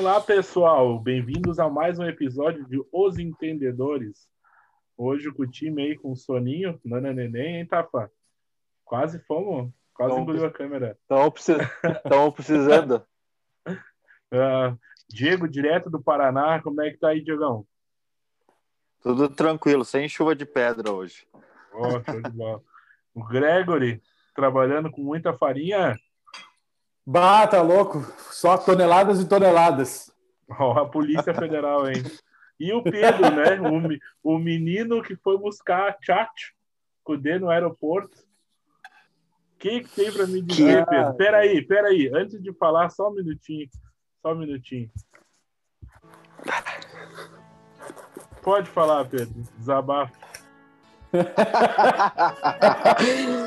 Olá, pessoal. Bem-vindos a mais um episódio de Os Entendedores. Hoje com o time aí com o soninho, Nana Neném, hein, Tafa? Quase fomos, quase engoliu a câmera. Estão precisando. Ah, Diego, direto do Paraná, como é que tá aí, Diegão? Tudo tranquilo, sem chuva de pedra hoje. Ó, show de bola. O Gregory, trabalhando com muita farinha. Bah, tá louco. Só toneladas e toneladas. Ó, a Polícia Federal, hein? E o Pedro, né? O, o menino que foi buscar Tchatcho, Cudê no aeroporto. O que, que tem pra me dizer, Que- Pedro? Peraí, peraí. Antes de falar, só um minutinho. Só um minutinho. Pode falar, Pedro. Desabafo.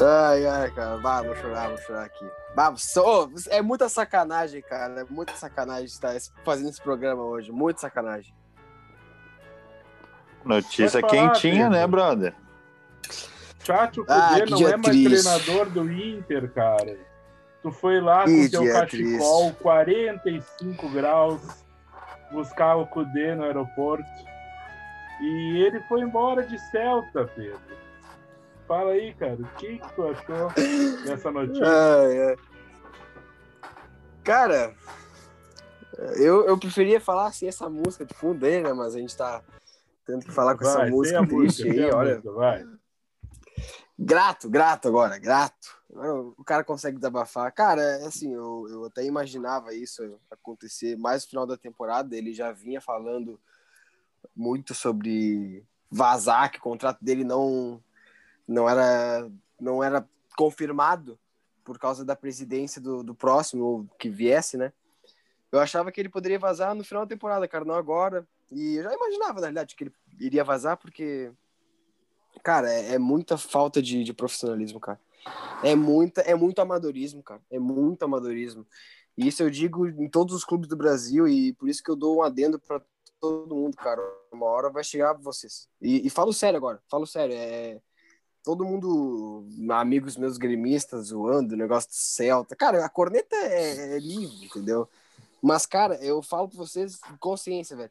ai, ai, cara. Bah, vou chorar, vou chorar aqui. Bah, só, é muita sacanagem, cara. É muita sacanagem estar fazendo esse programa hoje. Muita sacanagem. Notícia falar, quentinha, Pedro. né, brother? Tchatcho Ah, Cudê que não é mais triste. treinador do Inter, cara. Tu foi lá Que com teu cachecol, 45 graus, buscar o Cudê no aeroporto. E ele foi embora de Celta, Pedro. Fala aí, cara, o que, que tu achou dessa notícia? Ai, ai. Cara, eu, eu preferia falar assim essa música de fundo dele, né? Mas a gente tá tendo que falar com essa Vai, música sem a triste música, aí, olha. música, vai. Grato, grato agora, grato. O cara consegue desabafar. Cara, é assim, eu, eu até imaginava isso acontecer mais no final da temporada. Ele já vinha falando muito sobre vazar, que o contrato dele não, não, era, não era confirmado por causa da presidência do, do próximo que viesse, né? Eu achava que ele poderia vazar no final da temporada, cara, não agora. E eu já imaginava, na realidade, que ele iria vazar, porque Cara, é, é muita falta de, de profissionalismo, cara. É, muita, é muito amadorismo, cara. É muito amadorismo. E isso eu digo em todos os clubes do Brasil e por isso que eu dou um adendo para todo mundo, cara. Uma hora vai chegar vocês. E, e falo sério agora, falo sério. É, todo mundo, amigos meus gremistas, zoando negócio de Celta. Cara, a corneta é, é livre, entendeu? Mas, cara, eu falo pra vocês consciência, velho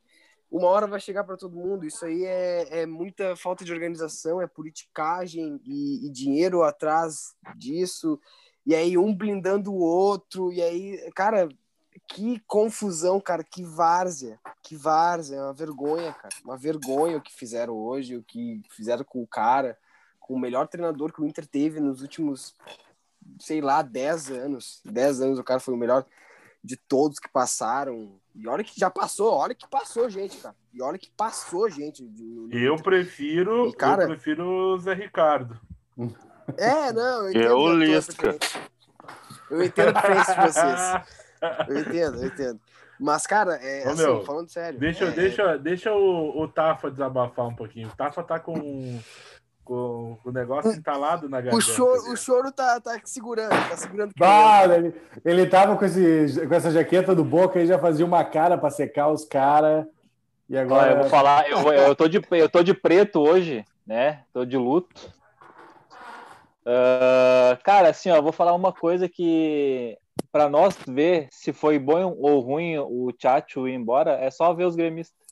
uma hora vai chegar para todo mundo. Isso aí é, é muita falta de organização, é politicagem e, e, dinheiro atrás disso. E aí um blindando o outro. E aí, cara, que confusão, cara, que várzea, que várzea, é uma vergonha, cara, uma vergonha o que fizeram hoje, o que fizeram com o cara, com o melhor treinador que o Inter teve nos últimos, sei lá, 10 anos. 10 anos o cara foi o melhor de todos que passaram. E olha que já passou, olha que passou, gente, cara. E olha que passou, gente. Eu prefiro, E, cara- eu prefiro o Zé Ricardo. É, não, eu entendo. Eu, a tua Lisca. Eu entendo a preferência de vocês. Eu entendo, eu entendo. Mas, cara, é, Ô, assim, meu, falando sério. Deixa, é, deixa, deixa o, o Tafa desabafar um pouquinho. O Tafa tá com, com o negócio entalado na garganta. O choro, o choro tá, tá segurando, tá segurando. criança. ele, ele tava com, esse, com essa jaqueta do Boca e já fazia uma cara pra secar os caras. E agora. eu vou falar, eu, vou- eu, tô de, eu tô de preto hoje, né? Tô de luto. Ah, cara, assim, ó, eu vou falar uma coisa que para nós ver se foi bom ou ruim o Tchatcho ir embora, é só ver os gremistas.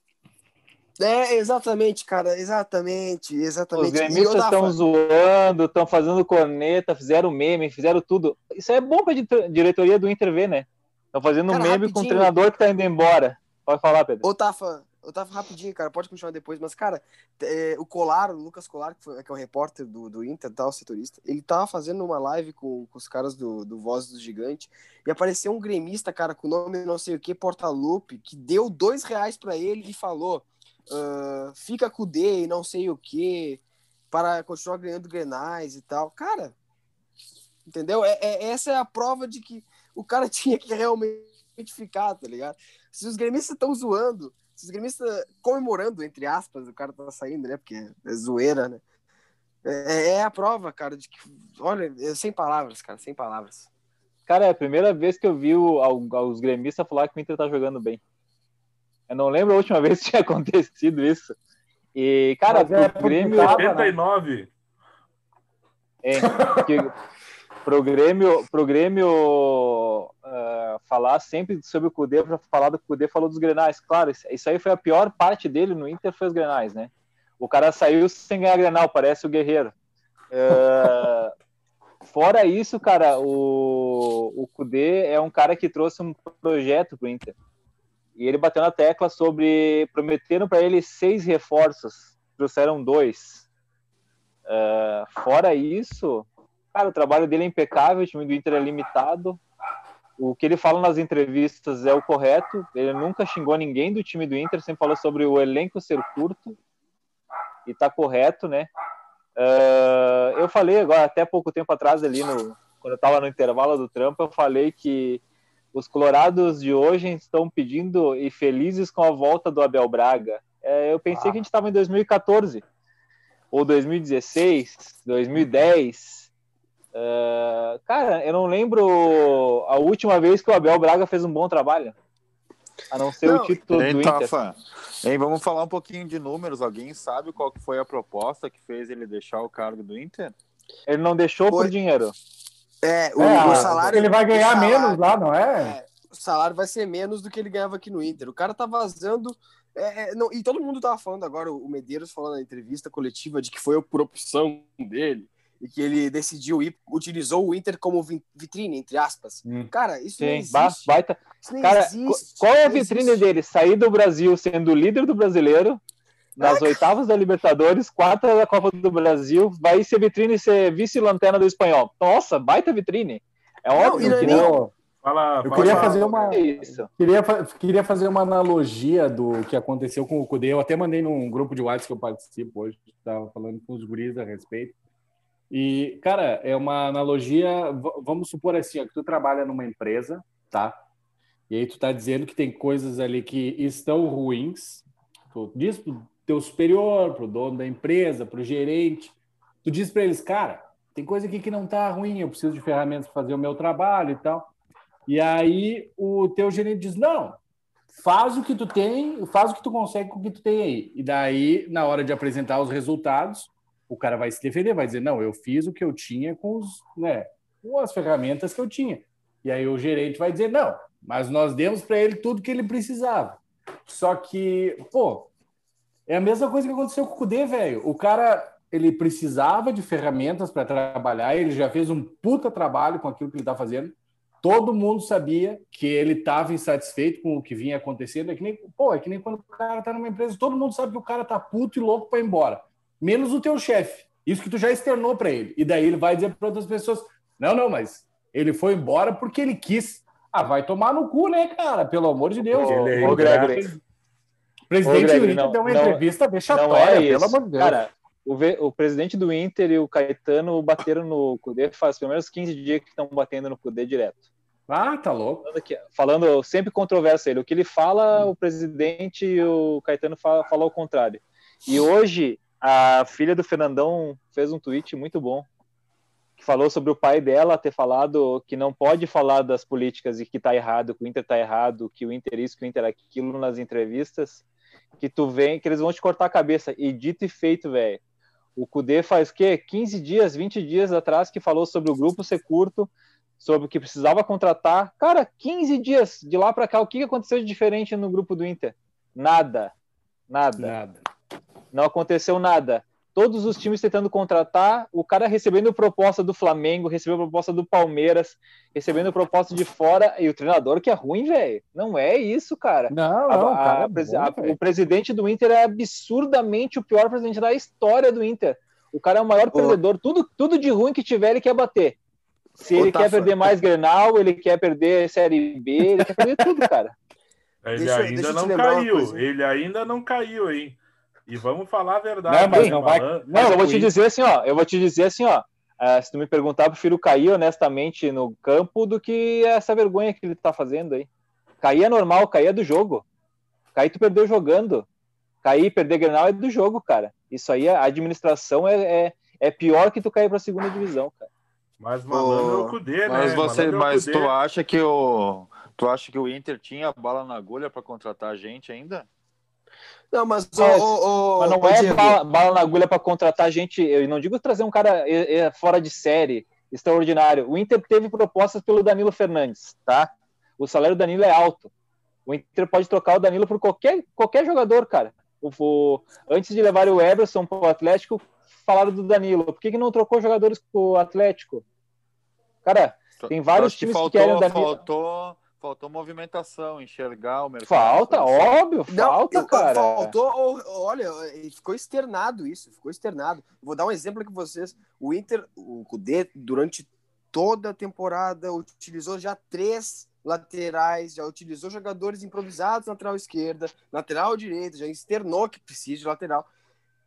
É, exatamente, cara, exatamente, Os exatamente. Ô, gremistas estão zoando, estão fazendo corneta, fizeram meme, fizeram tudo. Isso é bom pra di- diretoria do Inter ver, né? Estão fazendo Cara, meme com o rapidinho. treinador que tá indo embora. Pode falar, Pedro. Ô, Tafa, ô, Tafa, rapidinho, cara, pode continuar depois, mas, cara, é, o Colar, o Lucas Colar, que, foi, que é o repórter do, do Inter, tal, setorista, ele tava fazendo uma live com, com os caras do, do Voz do Gigante e apareceu um gremista, cara, com o nome não sei o que, Portalupe, que deu dois reais pra ele e falou: "Ah, fica com o D e não sei o que, para continuar ganhando grenais e tal. Cara, entendeu? É, é- essa é a prova de que o cara tinha que realmente ficar, tá ligado? Se os gremistas estão zoando, se os gremistas comemorando, entre aspas, o cara tá saindo, né? Porque é zoeira, né? É, é a prova, cara, de que. Olha, é sem palavras, cara, sem palavras. Cara, é a primeira vez que eu vi o- os gremistas falar que o Inter tá jogando bem. Eu não lembro a última vez que tinha acontecido isso. E, cara, Mas é pro Grêmio. porque tava, né? 89. É, que pro Grêmio, pro Grêmio ah, falar sempre sobre o Cudê, para falar do que o Cudê falou dos Grenais. Claro, isso aí foi a pior parte dele no Inter, foi os Grenais, né? O cara saiu sem ganhar Grenal, parece o Guerreiro. É... Fora isso, cara, o, o Cudê é um cara que trouxe um projeto pro Inter. E ele bateu na tecla sobre. Prometeram para ele seis reforços, trouxeram dois. Uh, fora isso, cara, o trabalho dele é impecável, o time do Inter é limitado. O que ele fala nas entrevistas é o correto. Ele nunca xingou ninguém do time do Inter, sempre falou sobre o elenco ser curto. E tá correto, né? Uh, eu falei agora, até pouco tempo atrás, ali no, quando eu tava no intervalo do trampo, eu falei que os colorados de hoje estão pedindo e felizes com a volta do Abel Braga. É, eu pensei ah. que a gente estava em 2014 ou 2016, 2010. Uh, cara, eu não lembro a última vez que o Abel Braga fez um bom trabalho. A não ser não, o título do Inter. Tafa, hein, vamos falar um pouquinho de números. Alguém sabe qual foi a proposta que fez ele deixar o cargo do Inter? Ele não deixou foi... por dinheiro. É, o, é, o salário. Ele vai ganhar salário, menos lá, não é? é? O salário vai ser menos do que ele ganhava aqui no Inter. O cara tá vazando. É, é, não, e todo mundo tava falando agora, o Medeiros falando na entrevista coletiva de que foi por opção dele e que ele decidiu ir, utilizou o Inter como vitrine, entre aspas. Hum. Cara, isso Sim, não existe. Baita. Isso cara, existe. qual é a vitrine existe. dele? Sair do Brasil sendo líder do brasileiro, nas é. oitavas da Libertadores, quarta da Copa do Brasil, vai ser vitrine e ser vice-lanterna do espanhol. Nossa, baita vitrine. É óbvio não, que não. não. Fala, eu queria fazer uma queria, queria fazer uma analogia do que aconteceu com o Cudê. Eu até mandei num grupo de WhatsApp que eu participo hoje, estava falando com os guris a respeito. E, cara, é uma analogia, vamos supor assim, ó, que tu trabalha numa empresa, tá? E aí tu tá dizendo que tem coisas ali que estão ruins. Tu diz teu superior, pro dono da empresa, pro gerente, tu diz para eles, cara, tem coisa aqui que não tá ruim, eu preciso de ferramentas para fazer o meu trabalho e tal. E aí o teu gerente diz: "Não, faz o que tu tem, faz o que tu consegue com o que tu tem aí". E daí, na hora de apresentar os resultados, o cara vai se defender, vai dizer: "Não, eu fiz o que eu tinha com os, né, com as ferramentas que eu tinha". E aí o gerente vai dizer: "Não, mas nós demos para ele tudo que ele precisava". Só que, pô, é a mesma coisa que aconteceu com o Kudê, velho. O cara, ele precisava de ferramentas para trabalhar, ele já fez um puta trabalho com aquilo que ele está fazendo. Todo mundo sabia que ele estava insatisfeito com o que vinha acontecendo. É que nem, pô, é que nem quando o cara tá numa empresa, todo mundo sabe que o cara tá puto e louco para ir embora. Menos o teu chefe. Isso que tu já externou para ele. E daí ele vai dizer para outras pessoas: "Não, não, mas ele foi embora porque ele quis". Ah, vai tomar no cu, né, cara? Pelo amor de Deus. Ele, ô, Gregory, presidente Ô, do Inter não, deu uma não, entrevista vexatória, é pelo amor de Deus. Cara, o, o, presidente do Inter e o Caetano bateram no Cudê faz pelo menos 15 dias que estão batendo no Cudê direto. Ah, tá louco. Falando, falando sempre controverso ele. O que ele fala, o presidente e o Caetano fala, fala ao contrário. E hoje, a filha do Fernandão fez um tweet muito bom que falou sobre o pai dela ter falado que não pode falar das políticas e que tá errado, que o Inter tá errado, que o Inter isso, que o Inter aquilo nas entrevistas que tu vem, que eles vão te cortar a cabeça. E dito e feito, velho. O Cudê faz o quê? 15 dias, 20 dias atrás que falou sobre o grupo ser curto, sobre o que precisava contratar. Cara, 15 dias de lá para cá, o que aconteceu de diferente no grupo do Inter? Nada. Nada. Nada. Não aconteceu nada todos os times tentando contratar, o cara recebendo proposta do Flamengo, recebendo proposta do Palmeiras, recebendo proposta de fora, e o treinador que é ruim, velho. Não é isso, cara. Não, não, a, cara é a, bom, a, o presidente do Inter é absurdamente o pior presidente da história do Inter. O cara é o maior Ô. perdedor. Tudo, tudo de ruim que tiver, ele quer bater. Se Ô, ele quer perder mais Grenal, ele quer perder Série B, ele quer perder tudo, cara. Ele deixa, ainda deixa não caiu. Ele ainda não caiu, hein? E vamos falar a verdade. Não, mas não vai. Não, eu vou te dizer assim, ó. Eu vou te dizer assim, ó. Uh, se tu me perguntar, eu prefiro cair honestamente no campo do que essa vergonha que ele tá fazendo aí. Cair é normal, cair é do jogo. Cair tu perdeu jogando. Cair e perder Grenal é do jogo, cara. Isso aí, a administração é, é, é pior que tu cair pra segunda divisão, cara. Mas malandro é o Cudê, né? Mas, você, mas tu acha que o tu acha que o Inter tinha bala na agulha para contratar a gente ainda? Não, mas, o, o, mas não é bala, bala, na agulha para contratar gente. Eu não digo trazer um cara fora de série, extraordinário. O Inter teve propostas pelo Danilo Fernandes, tá? o salário do Danilo é alto. O Inter pode trocar o Danilo por qualquer, qualquer jogador, cara. O, o, antes de levar o Everson para o Atlético, falaram do Danilo. Por que, que não trocou jogadores para o Atlético? Cara, tem vários times que, faltou, que querem o Danilo. Faltou, faltou movimentação, enxergar o mercado. Falta, óbvio, não, falta, cara. Faltou, olha, ficou externado isso, ficou externado. Vou dar um exemplo aqui para vocês. O Inter, o Cudê, durante toda a temporada, utilizou já três laterais, já utilizou jogadores improvisados na lateral esquerda, lateral direita, já externou que precisa de lateral.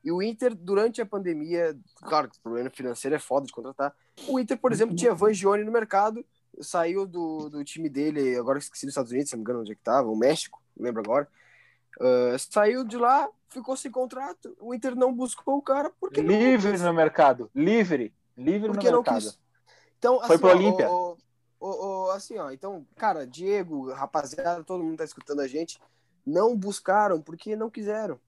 E o Inter, durante a pandemia, claro que o problema financeiro é foda de contratar. O Inter, por exemplo, tinha Vangione no mercado, saiu do, do time dele, agora esqueci dos Estados Unidos, se não me engano onde é que tava, o México, não lembro agora. Uh, saiu de lá, ficou sem contrato. O Inter não buscou o cara porque livre no mercado, livre, livre porque no mercado. Quis. Então, assim, Foi pro Olímpia. Assim, ó, então, cara, Diego, rapaziada, todo mundo tá escutando a gente, não buscaram porque não quiseram.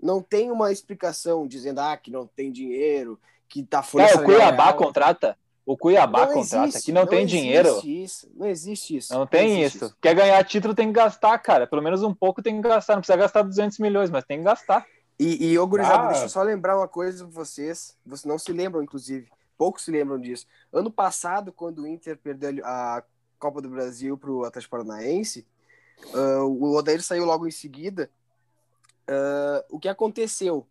Não tem uma explicação dizendo ah, que não tem dinheiro, que tá fora. É, o Cuiabá contrata. O Cuiabá não contrata, existe, que não, não tem dinheiro. Isso, não existe isso. Não tem isso. isso. Quer ganhar título, tem que gastar, cara. Pelo menos um pouco tem que gastar. Não precisa gastar 200 milhões, mas tem que gastar. E, e ô, gurizada, ah. deixa eu só lembrar uma coisa pra vocês. Vocês não se lembram, inclusive. Poucos se lembram disso. Ano passado, quando o Inter perdeu a Copa do Brasil pro Atlético Paranaense, uh, o Odair saiu logo em seguida. Uh, o que aconteceu?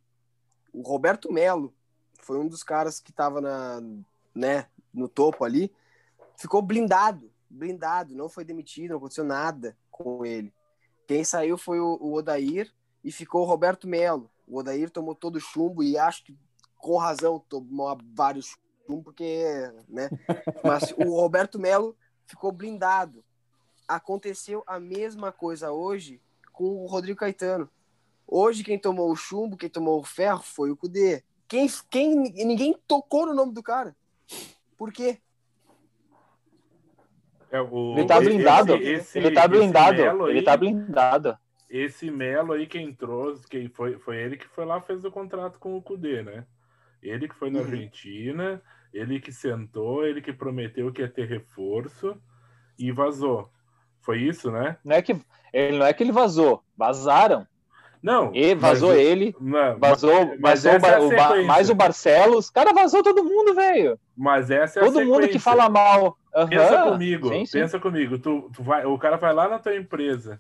O Roberto Melo foi um dos caras que estava na, né, no topo ali, ficou blindado, blindado, não foi demitido, não aconteceu nada com ele. Quem saiu foi o, o Odair e ficou o Roberto Melo. O Odair tomou todo o chumbo e acho que com razão tomou vários chumbos, porque, né? Mas o Roberto Melo ficou blindado. Aconteceu a mesma coisa hoje com o Rodrigo Caetano. Hoje quem tomou o chumbo, quem tomou o ferro foi o Cudê. Quem, quem, ninguém tocou no nome do cara. Por quê? É, o, ele tá blindado. Esse, esse, ele tá blindado. Aí, ele tá blindado. Esse Melo aí quem trouxe, quem foi, foi ele que foi lá fez o contrato com o Cudê, né? Ele que foi na uhum. Argentina, ele que sentou, ele que prometeu que ia ter reforço e vazou. Foi isso, né? Não é que ele não é que ele vazou, vazaram. Não. E vazou mas, ele. Não, vazou, mas, vazou o, é mais o Barcelos. Cara, vazou todo mundo, velho. Mas essa é Todo mundo que fala mal. Uhum. Pensa comigo, sim, sim. pensa comigo. Tu, tu vai, o cara vai lá na tua empresa,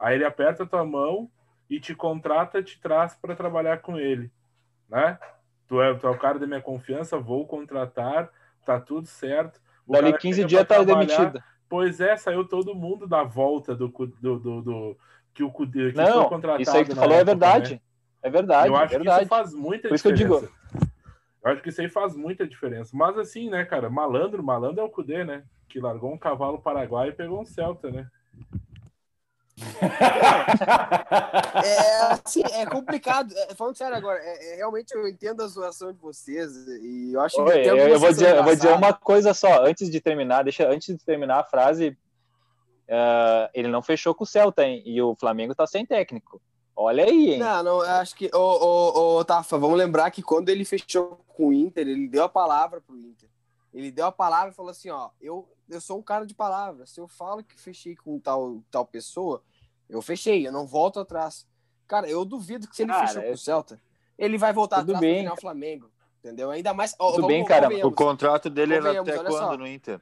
aí ele aperta a tua mão e te contrata, te traz para trabalhar com ele, né? Tu é, tu é o cara da minha confiança, vou contratar, tá tudo certo. O Dali 15 dias tá demitido. Pois é, saiu todo mundo da volta do, do, do, do que o que não, foi contratado. Isso aí que tu falou é época, é verdade. Né? É verdade. Eu acho é verdade. que isso faz muita Por diferença. Isso que eu digo. Eu acho que isso aí faz muita diferença. Mas assim, né, cara, malandro, malandro é o Cudê, né? Que largou um cavalo paraguai e pegou um Celta, né? é, assim, é complicado. É, falando sério agora, é, é, realmente eu entendo a zoação de vocês e eu acho que Oi, eu, eu vou dizer, eu vou dizer uma coisa só antes de terminar. Deixa antes de terminar a frase, uh, ele não fechou com o Celta, hein? E o Flamengo tá sem técnico. Olha aí, hein? Não, não, acho que. Ô, ô, ô, Tafa, vamos lembrar que quando ele fechou com o Inter, ele deu a palavra pro Inter. Ele deu a palavra e falou assim: ó, eu, eu sou um cara de palavra. Se eu falo que fechei com tal, tal pessoa, eu fechei, eu não volto atrás. Cara, eu duvido que se ele cara, fechou é... com o Celta, ele vai voltar Tudo atrás bem, o Flamengo. Entendeu? Ainda mais. Tudo vamos, bem, cara. O contrato dele era até quando só. no Inter?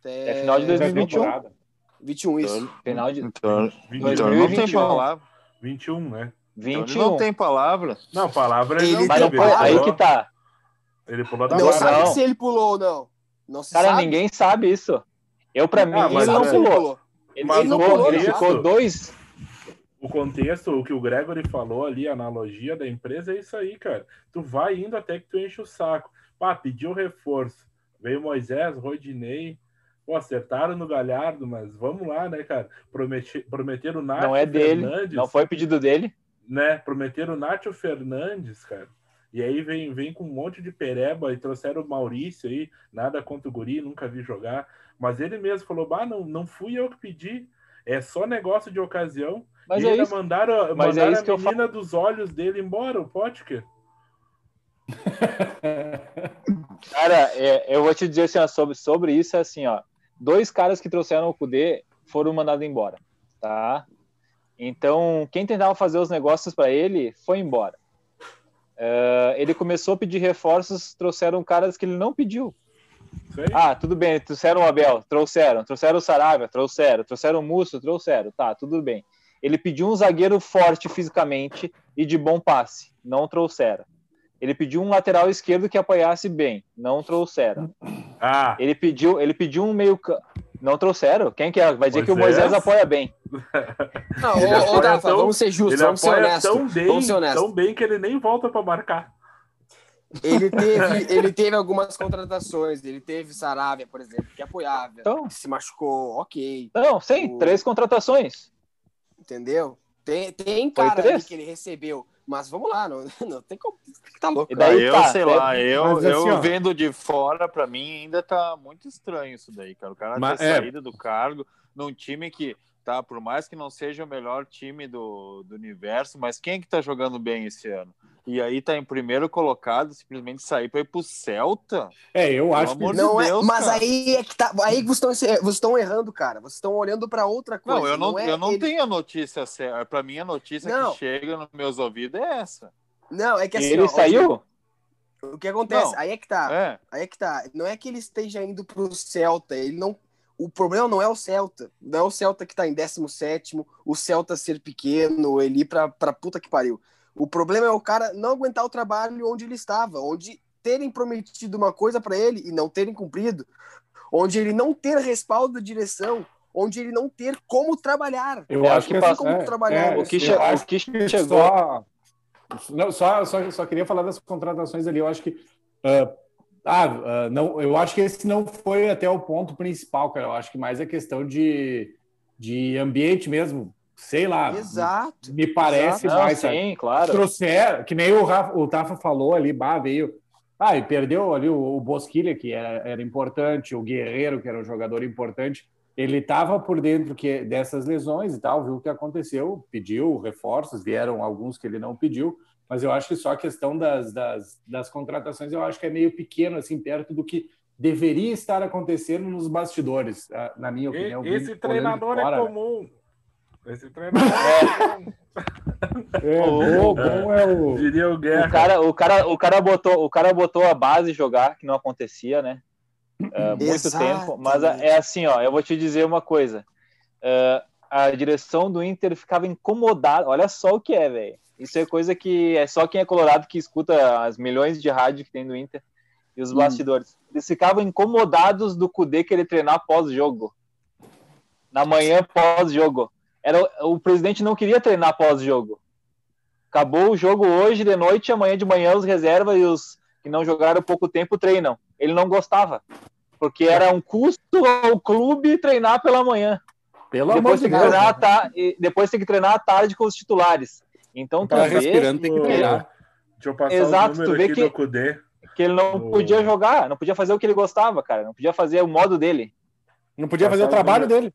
Até... É final de 2021. 21, isso. Então, final de. Então, então não tem palavra. 21, né? 21. Então não tem palavra. Não, palavra ele, não foi, Aí que tá. Ele pulou da Não sabe não. se ele pulou ou não. Não se Cara, sabe. ninguém sabe isso. Eu, pra ah, mim, ele não pulou. Ele, ele não pulou. Ele ficou dois. O contexto, o que o Gregory falou ali, a analogia da empresa é isso aí, cara. Tu vai indo até que tu enche o saco. Pá, pediu reforço. Veio Moisés, Rodinei, Pô, acertaram no Galhardo, mas vamos lá, né, cara? Prometi, prometeram o Nath Não é dele, Fernandes, não foi pedido dele. Né? Prometeram o Nacho Fernandes, cara. E aí vem, vem com um monte de pereba e trouxeram o Maurício aí, nada contra o Guri, nunca vi jogar. Mas ele mesmo falou: bah, não, não fui eu que pedi, é só negócio de ocasião. Mas e é ainda isso. mandaram, mas é mandaram é a menina dos olhos dele embora, o Potker. Cara, é, eu vou te dizer assim, ó, sobre, sobre isso, é assim, ó. Dois caras que trouxeram o Kudê foram mandados embora, tá? Então, quem tentava fazer os negócios para ele foi embora. Uh, ele começou a pedir reforços, trouxeram caras que ele não pediu. Ah, tudo bem, trouxeram o Abel, trouxeram, trouxeram o Saravia, trouxeram, trouxeram o Musso, trouxeram, tá, tudo bem. Ele pediu um zagueiro forte fisicamente e de bom passe, não trouxeram. Ele pediu um lateral esquerdo que apoiasse bem, não trouxeram. Ah. Ele pediu, ele pediu um meio não trouxeram. Quem que é? Vai dizer Moisés? que o Moisés apoia bem. Não, ô, ô, Rafa, tão, vamos ser justos, vamos ser honestos. Tão bem, vamos ser honestos. tão bem que ele nem volta para marcar. Ele teve, ele teve algumas contratações. Ele teve Saravia, por exemplo, que apoiava. Então, se machucou, ok. Não, sim, o... três contratações. Entendeu? Tem, tem cara que ele recebeu. Mas vamos lá, não, não tem como. Tá louco. E daí, eu tá, sei é, lá, eu, assim, eu vendo de fora, para mim ainda tá muito estranho isso daí, cara. O cara mas, ter é... saído do cargo num time que tá? Por mais que não seja o melhor time do, do universo, mas quem é que tá jogando bem esse ano? E aí tá em primeiro colocado, simplesmente sair para ir pro Celta? É, eu acho que não é, mas cara. aí é que tá, aí vocês estão, vocês estão errando, cara. Vocês estão olhando para outra coisa. Não, eu não, não é eu não ele... tenho a notícia certa. Para mim a notícia não. que chega nos meus ouvidos é essa. Não, é que assim, ele ó, saiu? O que acontece? Não. Aí é que tá. É. Aí é que tá. Não é que ele esteja indo pro Celta, ele não o problema não é o Celta. Não é o Celta que tá em 17, o Celta ser pequeno, ele ir pra, pra puta que pariu. O problema é o cara não aguentar o trabalho onde ele estava, onde terem prometido uma coisa para ele e não terem cumprido, onde ele não ter respaldo da direção, onde ele não ter como trabalhar. Eu acho que passa, como é, trabalhar. É, o que, che o que chegou. Só, não, só, só, só queria falar das contratações ali. Eu acho que uh, ah, uh, não, eu acho que esse não foi até o ponto principal, cara. Eu acho que mais é questão de, de ambiente mesmo. Sei lá. Exato. Me, parece Exato. mais. Não, sim, claro. Trouxeram, que nem o, Rafa, o Tafa falou ali, bah, veio. Ah, e perdeu ali o, o Bosquilha, que era, era importante, o Guerreiro, que era um jogador importante. Ele estava por dentro que, dessas lesões e tal, viu o que aconteceu, pediu reforços, vieram alguns que ele não pediu, mas eu acho que só a questão das, das, das contratações eu acho que é meio pequeno, assim, perto do que deveria estar acontecendo nos bastidores, ah, na minha opinião. Esse treinador é fora, é comum. Esse treinador é comum. É, o, bom é o... Diria o, Guerra. o cara, o cara, o cara botou, o cara botou a base jogar que não acontecia, né? Uh, muito tempo, mas é assim, ó, eu vou te dizer uma coisa. Uh, a direção do Inter ficava incomodada. Olha só o que é, velho. Isso é coisa que é só quem é colorado que escuta as milhões de rádio que tem no Inter e os hum. bastidores. Eles ficavam incomodados do Cudê querer treinar pós-jogo. Na manhã pós-jogo. Era o presidente não queria treinar pós-jogo. Acabou o jogo hoje de noite, amanhã de manhã os reservas e os que não jogaram pouco tempo treinam. Ele não gostava, porque era um custo ao clube treinar pela manhã. Pelo depois amor de Deus. Tá, depois tem que treinar à tarde com os titulares. Então, tá respirando, tem que treinar. Deixa eu passar Exato, tu vê que, que ele não podia jogar, não podia fazer o que ele gostava, cara. Não podia fazer o modo dele. Não podia passar fazer o trabalho número, dele.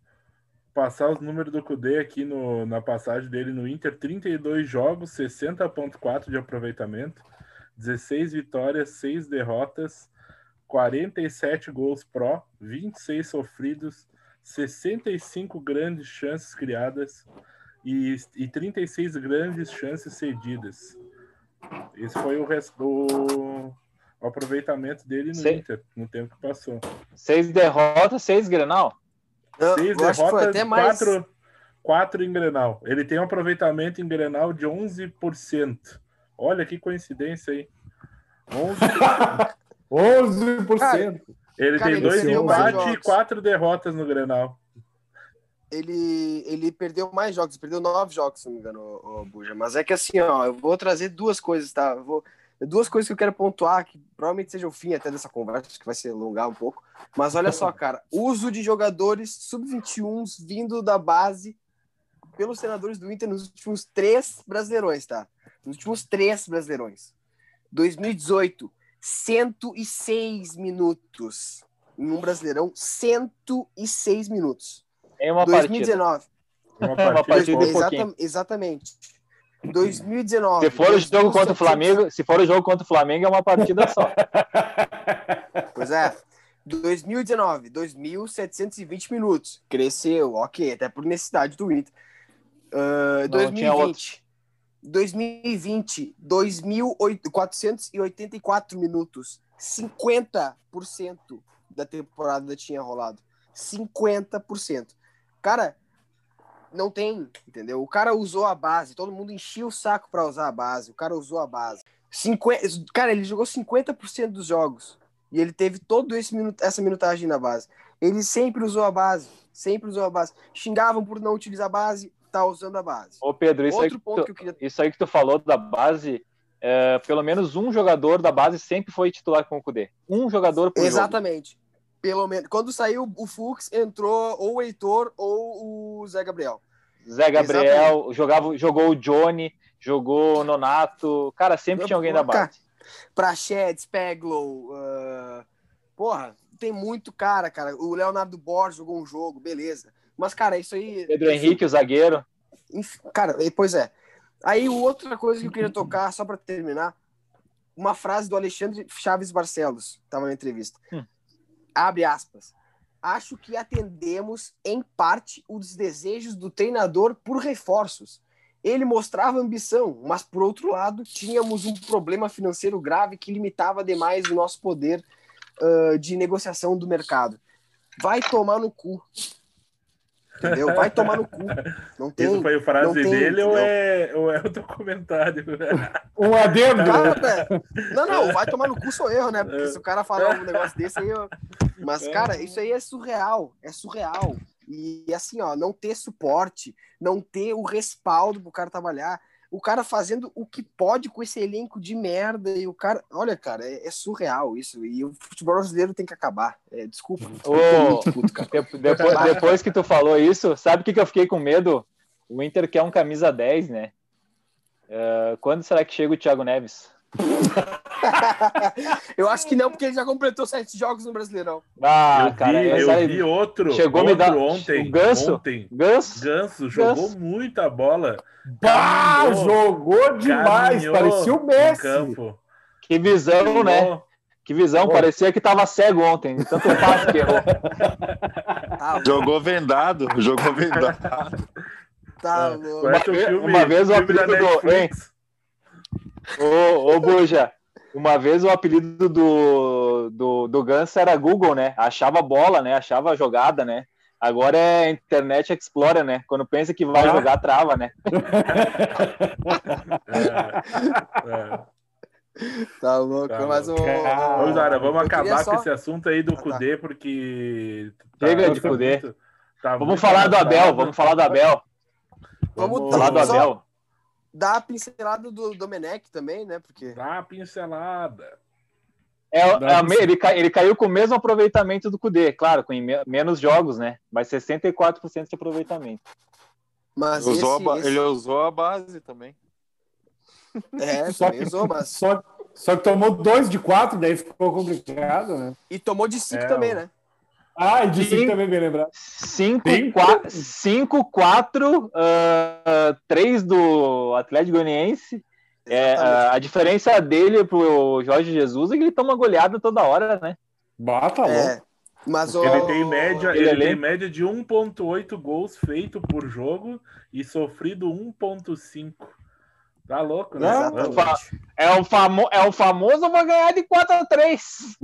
Passar os números do Kudê aqui no, na passagem dele no Inter: 32 jogos, 60,4 de aproveitamento, 16 vitórias, 6 derrotas, 47 gols pró, 26 sofridos, 65 grandes chances criadas, e, e 36 grandes chances cedidas. Esse foi o, resto, o, o aproveitamento dele no seis, Inter, no tempo que passou. Seis derrotas, seis Grenal? seis derrotas, até mais... quatro, quatro em Grenal. Ele tem um aproveitamento em Grenal de 11%. Olha que coincidência aí. 11%. 11%. Cara, ele cara, tem dois empates e quatro derrotas no Grenal ele, ele perdeu mais jogos, perdeu nove jogos, se não me engano, o, o Buja. Mas é que assim, ó, eu vou trazer duas coisas, tá? Eu vou, duas coisas que eu quero pontuar, que provavelmente seja o fim até dessa conversa, que vai se alongar um pouco. Mas olha só, cara, uso de jogadores sub-21 vindo da base pelos senadores do Inter nos últimos três brasileirões, tá? Nos últimos três brasileirões. 2018, 106 minutos. Em um brasileirão, 106 minutos. Em uma 2019. Partida. Uma partida Exata, exatamente. 2019. Se for o jogo contra o Flamengo, se for o jogo contra o Flamengo, é uma partida só. Pois é. 2019, 2.720 minutos. Cresceu, ok, até por necessidade do Inter. Uh, 2020, 2020, 2.484 minutos. 50% da temporada tinha rolado. 50%. Cara, não tem, entendeu? O cara usou a base, todo mundo enchia o saco para usar a base, o cara usou a base. 50, cara, ele jogou 50% dos jogos e ele teve todo esse minut, essa minutagem na base. Ele sempre usou a base, sempre usou a base. Xingavam por não utilizar a base, tá usando a base. Ô Pedro, isso, Outro aí, ponto tu, que eu queria... isso aí que tu falou da base, é, pelo menos um jogador da base sempre foi titular com o Cudê. Um jogador por Exatamente. Jogo. Pelo menos. Quando saiu o Fux, entrou ou o Heitor ou o Zé Gabriel. Zé Gabriel, jogava, jogou o Johnny, jogou o Nonato. Cara, sempre eu, tinha alguém da base. Prachedes, Peglow. Uh... Porra, tem muito cara, cara. O Leonardo Borges jogou um jogo, beleza. Mas, cara, isso aí. Pedro Henrique, o zagueiro. Cara, pois é. Aí, outra coisa que eu queria tocar, só para terminar, uma frase do Alexandre Chaves Barcelos, estava na entrevista. Hum abre aspas, acho que atendemos em parte os desejos do treinador por reforços. Ele mostrava ambição, mas por outro lado, tínhamos um problema financeiro grave que limitava demais o nosso poder uh, de negociação do mercado. Vai tomar no cu. Entendeu? Vai tomar no cu. Não tem, Isso foi a frase tem, dele ou é, ou é o documentário? Um adendo. Cara, não, não, vai tomar no cu sou eu, né? Porque se o cara falar um negócio desse aí, eu... Mas, cara, isso aí é surreal. É surreal. E assim, ó, não ter suporte, não ter o respaldo pro cara trabalhar o cara fazendo o que pode com esse elenco de merda e o cara, olha, cara, é, é surreal isso e o futebol brasileiro tem que acabar. É, desculpa. Oh, depois, depois, que tu falou isso, sabe o que, que eu fiquei com medo? O Inter quer um camisa 10, né? Uh, quando será que chega o Thiago Neves? eu acho que não, porque ele já completou sete jogos no Brasileirão. Ah, eu cara, vi, eu vi outro. Chegou outro me dar ontem. O Ganso. Ontem. Ganso. Ganso jogou Ganso. muita bola. Bah, caminhou, jogou demais. Parecia o Messi. Que visão, caminhou. né? Que visão, parecia que tava cego ontem, tanto faz que errou. jogou vendado, jogou vendado. Tá é. louco. Uma, uma vez o apelido do. Hein? Ô, ô Buja, uma vez o apelido do, do, do Ganso era Google, né? Achava bola, né? Achava jogada, né? Agora é Internet Explorer, né? Quando pensa que vai ah. jogar, trava, né? é, é. Tá louco, tá mas o. Vamos, Zara, vamos acabar só... com esse assunto aí do ah, Cudê, tá. porque. Tá, Chega de Cudê. Tá vamos falar do Abel, vamos falar do Abel. Vamos, vamos falar do Abel. Dá a pincelada do Domenech também, né? Porque... Dá a pincelada. É, é, ele, ele caiu com o mesmo aproveitamento do Cudê, claro, com menos jogos, né? Mas 64% de aproveitamento. Mas usou esse, a, esse... Ele usou a base também. É, só que, usou, mas... só, só que tomou dois de quatro, daí ficou complicado, né? E tomou de cinco é, também, né? Ah, e de 5 também bem lembrado. 5, 4, 3 do Atlético Goianiense. É, a, a diferença dele pro Jorge Jesus é que ele toma goleada toda hora, né? Bata é, Mas o... Ele tem média, ele, ele tem média de 1.8 gols feito por jogo e sofrido 1.5. Tá louco, né? É o, famo é o famoso vou ganhar de 4 a 3.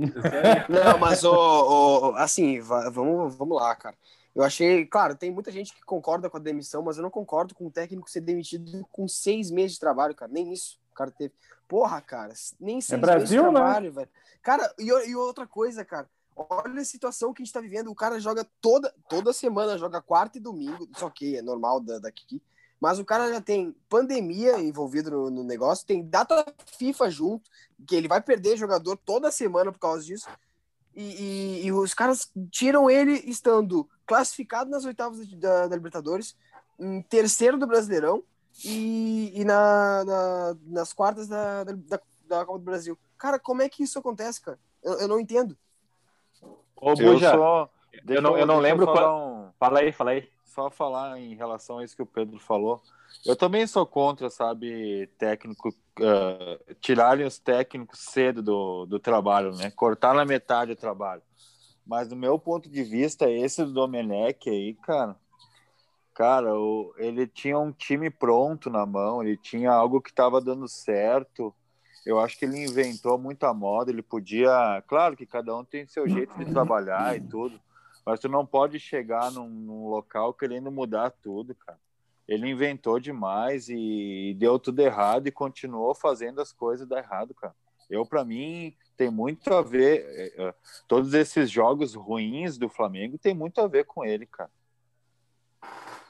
Não, mas o, o, assim, vamos, vamos lá, cara. Eu achei, claro, tem muita gente que concorda com a demissão, mas eu não concordo com o técnico ser demitido com seis meses de trabalho, cara. Nem isso o cara teve. Porra, cara, nem seis é Brasil, meses de né? trabalho, né? velho. Cara, e, e outra coisa, cara. Olha a situação que a gente tá vivendo. O cara joga toda, toda semana, joga quarta e domingo. Só que é normal da, daqui. Mas o cara já tem pandemia envolvido no, no, negócio, tem data FIFA junto, que ele vai perder jogador toda semana por causa disso. E, e, e os caras tiram ele estando classificado nas oitavas da, da Libertadores, em terceiro do Brasileirão e, e na, na, nas quartas da, da, da, Copa do Brasil. Cara, como é que isso acontece, cara? Eu, eu não entendo. Ô, Buja, eu, só... eu, não, eu não lembro qual... Um... Fala aí, fala aí só falar em relação a isso que o Pedro falou. Eu também sou contra, sabe, técnico, uh, tirarem os técnicos cedo do, do trabalho, né? Cortar na metade o trabalho. Mas do meu ponto de vista, esse do Domenech aí, cara, cara, o, ele tinha um time pronto na mão, ele tinha algo que estava dando certo. Eu acho que ele inventou muita moda, ele podia, claro que cada um tem seu jeito de trabalhar e tudo, mas tu não pode chegar num, num local querendo mudar tudo, cara. Ele inventou demais e deu tudo errado e continuou fazendo as coisas dar errado, cara. Eu, para mim, tem muito a ver. É, é, todos esses jogos ruins do Flamengo tem muito a ver com ele, cara.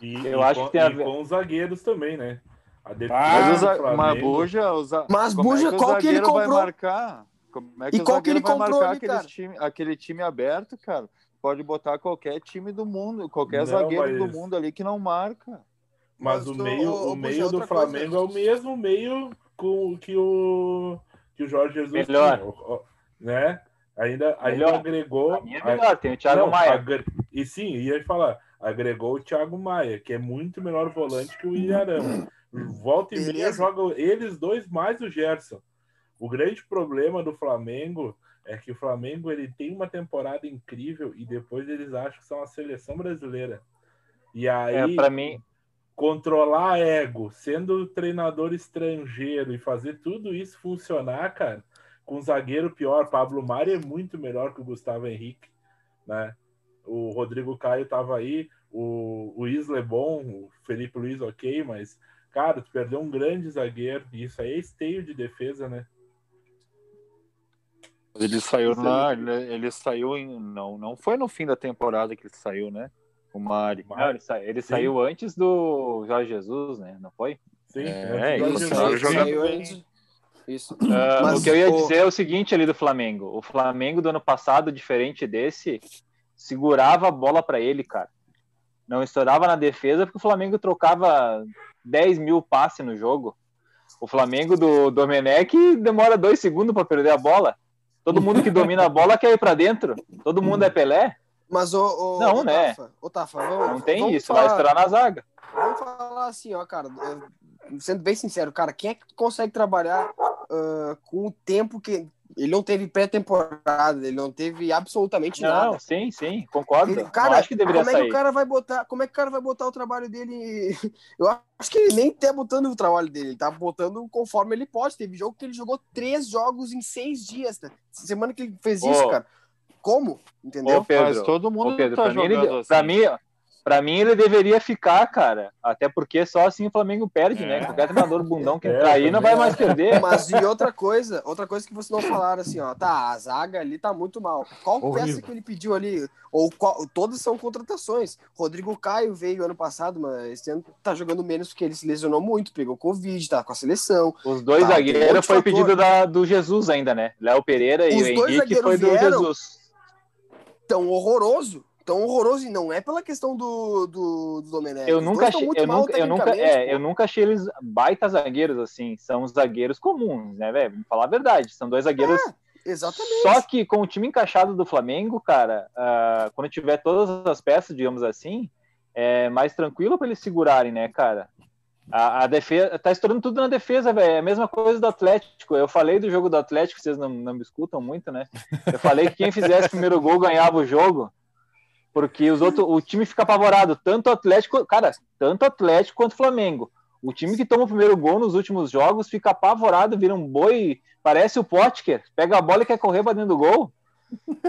E, eu e acho com, que tem a ver com os zagueiros também, né? A mas, o, mas Buja, os, mas Buja, é que qual que ele comprou? Vai marcar? Como é que e qual que ele comprou ali, aquele time, aquele time aberto, cara? Pode botar qualquer time do mundo, qualquer não, zagueiro mas... do mundo ali que não marca. Mas, mas o meio, o, o meio do Flamengo coisa. é o mesmo meio com que o que o Jorge Jesus melhor. Tinha, né? Ainda, ainda agregou. A minha é melhor, tem o Thiago não, Maia. Agre... E sim, ia falar, agregou o Thiago Maia, que é muito melhor volante que o Ilharão. Volta e meia joga eles dois mais o Gerson. O grande problema do Flamengo é que o Flamengo ele tem uma temporada incrível e depois eles acham que são a seleção brasileira. E aí, é, para mim, controlar ego, sendo treinador estrangeiro e fazer tudo isso funcionar, cara, com zagueiro pior, Pablo Mari é muito melhor que o Gustavo Henrique, né? O Rodrigo Caio tava aí, o, o Isla é bom, o Felipe Luiz ok, mas, cara, tu perdeu um grande zagueiro, e isso aí é esteio de defesa, né? Ele saiu na, ele, ele saiu em, não, não foi no fim da temporada que ele saiu, né? O Mari. Não, ele, sa ele saiu antes do Jorge Jesus, né? Não foi? Sim, é, é isso. Saiu antes. Isso. Uh, Mas, o que eu ia dizer é o seguinte ali do Flamengo. O Flamengo do ano passado, diferente desse, segurava a bola para ele, cara. Não estourava na defesa porque o Flamengo trocava 10 mil passes no jogo. O Flamengo do Domenech demora dois segundos para perder a bola. Todo mundo que domina a bola quer ir para dentro. Todo mundo é Pelé. Mas o. o não, né? Tafa, o Tafa, vamos, não tem isso, falar, vai esperar na zaga. Vamos falar assim, ó, cara. Sendo bem sincero, cara, quem é que consegue trabalhar uh, com o tempo que. Ele não teve pré-temporada, ele não teve absolutamente não, nada. Não, sim, sim, concordo. Ele, cara, acho que deveria como sair. é que o cara vai botar? Como é que o cara vai botar o trabalho dele? Eu acho que ele nem tá botando o trabalho dele, ele tá botando conforme ele pode. Teve jogo que ele jogou três jogos em seis dias, né? Semana que ele fez oh. isso, cara como, entendeu? Ô, Pedro, Mas todo mundo ô, Pedro, tá pra mim, ele, assim. pra mim, Pra mim, ele deveria ficar, cara. Até porque só assim o Flamengo perde, né? é. né? Qualquer treinador bundão que é, entrar aí não vai mais perder. Mas e outra coisa, outra coisa que vocês não falaram assim, ó. Tá, a zaga ali tá muito mal. Qual Horrível. peça que ele pediu ali? Ou qual, todas são contratações. Rodrigo Caio veio ano passado, mas esse ano tá jogando menos porque ele se lesionou muito, pegou Covid, tá com a seleção. Os dois tá, zagueiros foi pedido da, do Jesus ainda, né? Léo Pereira Os e o Henrique foi do Jesus tão horroroso, tão horroroso, e não é pela questão do, do, do Domenech. Eu nunca achei, eu nunca, eu nunca, é, eu nunca achei eles baita zagueiros, assim, são zagueiros comuns, né, velho? Vamos falar a verdade, são dois zagueiros. É, exatamente. Só que com o time encaixado do Flamengo, cara, uh, quando tiver todas as peças, digamos assim, é mais tranquilo para eles segurarem, né, cara? A, a, defesa tá estourando tudo na defesa, velho. É a mesma coisa do Atlético. Eu falei do jogo do Atlético, vocês não, não me escutam muito, né? Eu falei que quem fizesse o primeiro gol ganhava o jogo, porque os outros, o time fica apavorado, tanto o Atlético, cara, tanto o Atlético quanto o Flamengo. O time que toma o primeiro gol nos últimos jogos fica apavorado, vira um boi, parece o Potker, pega a bola e quer correr para dentro do gol.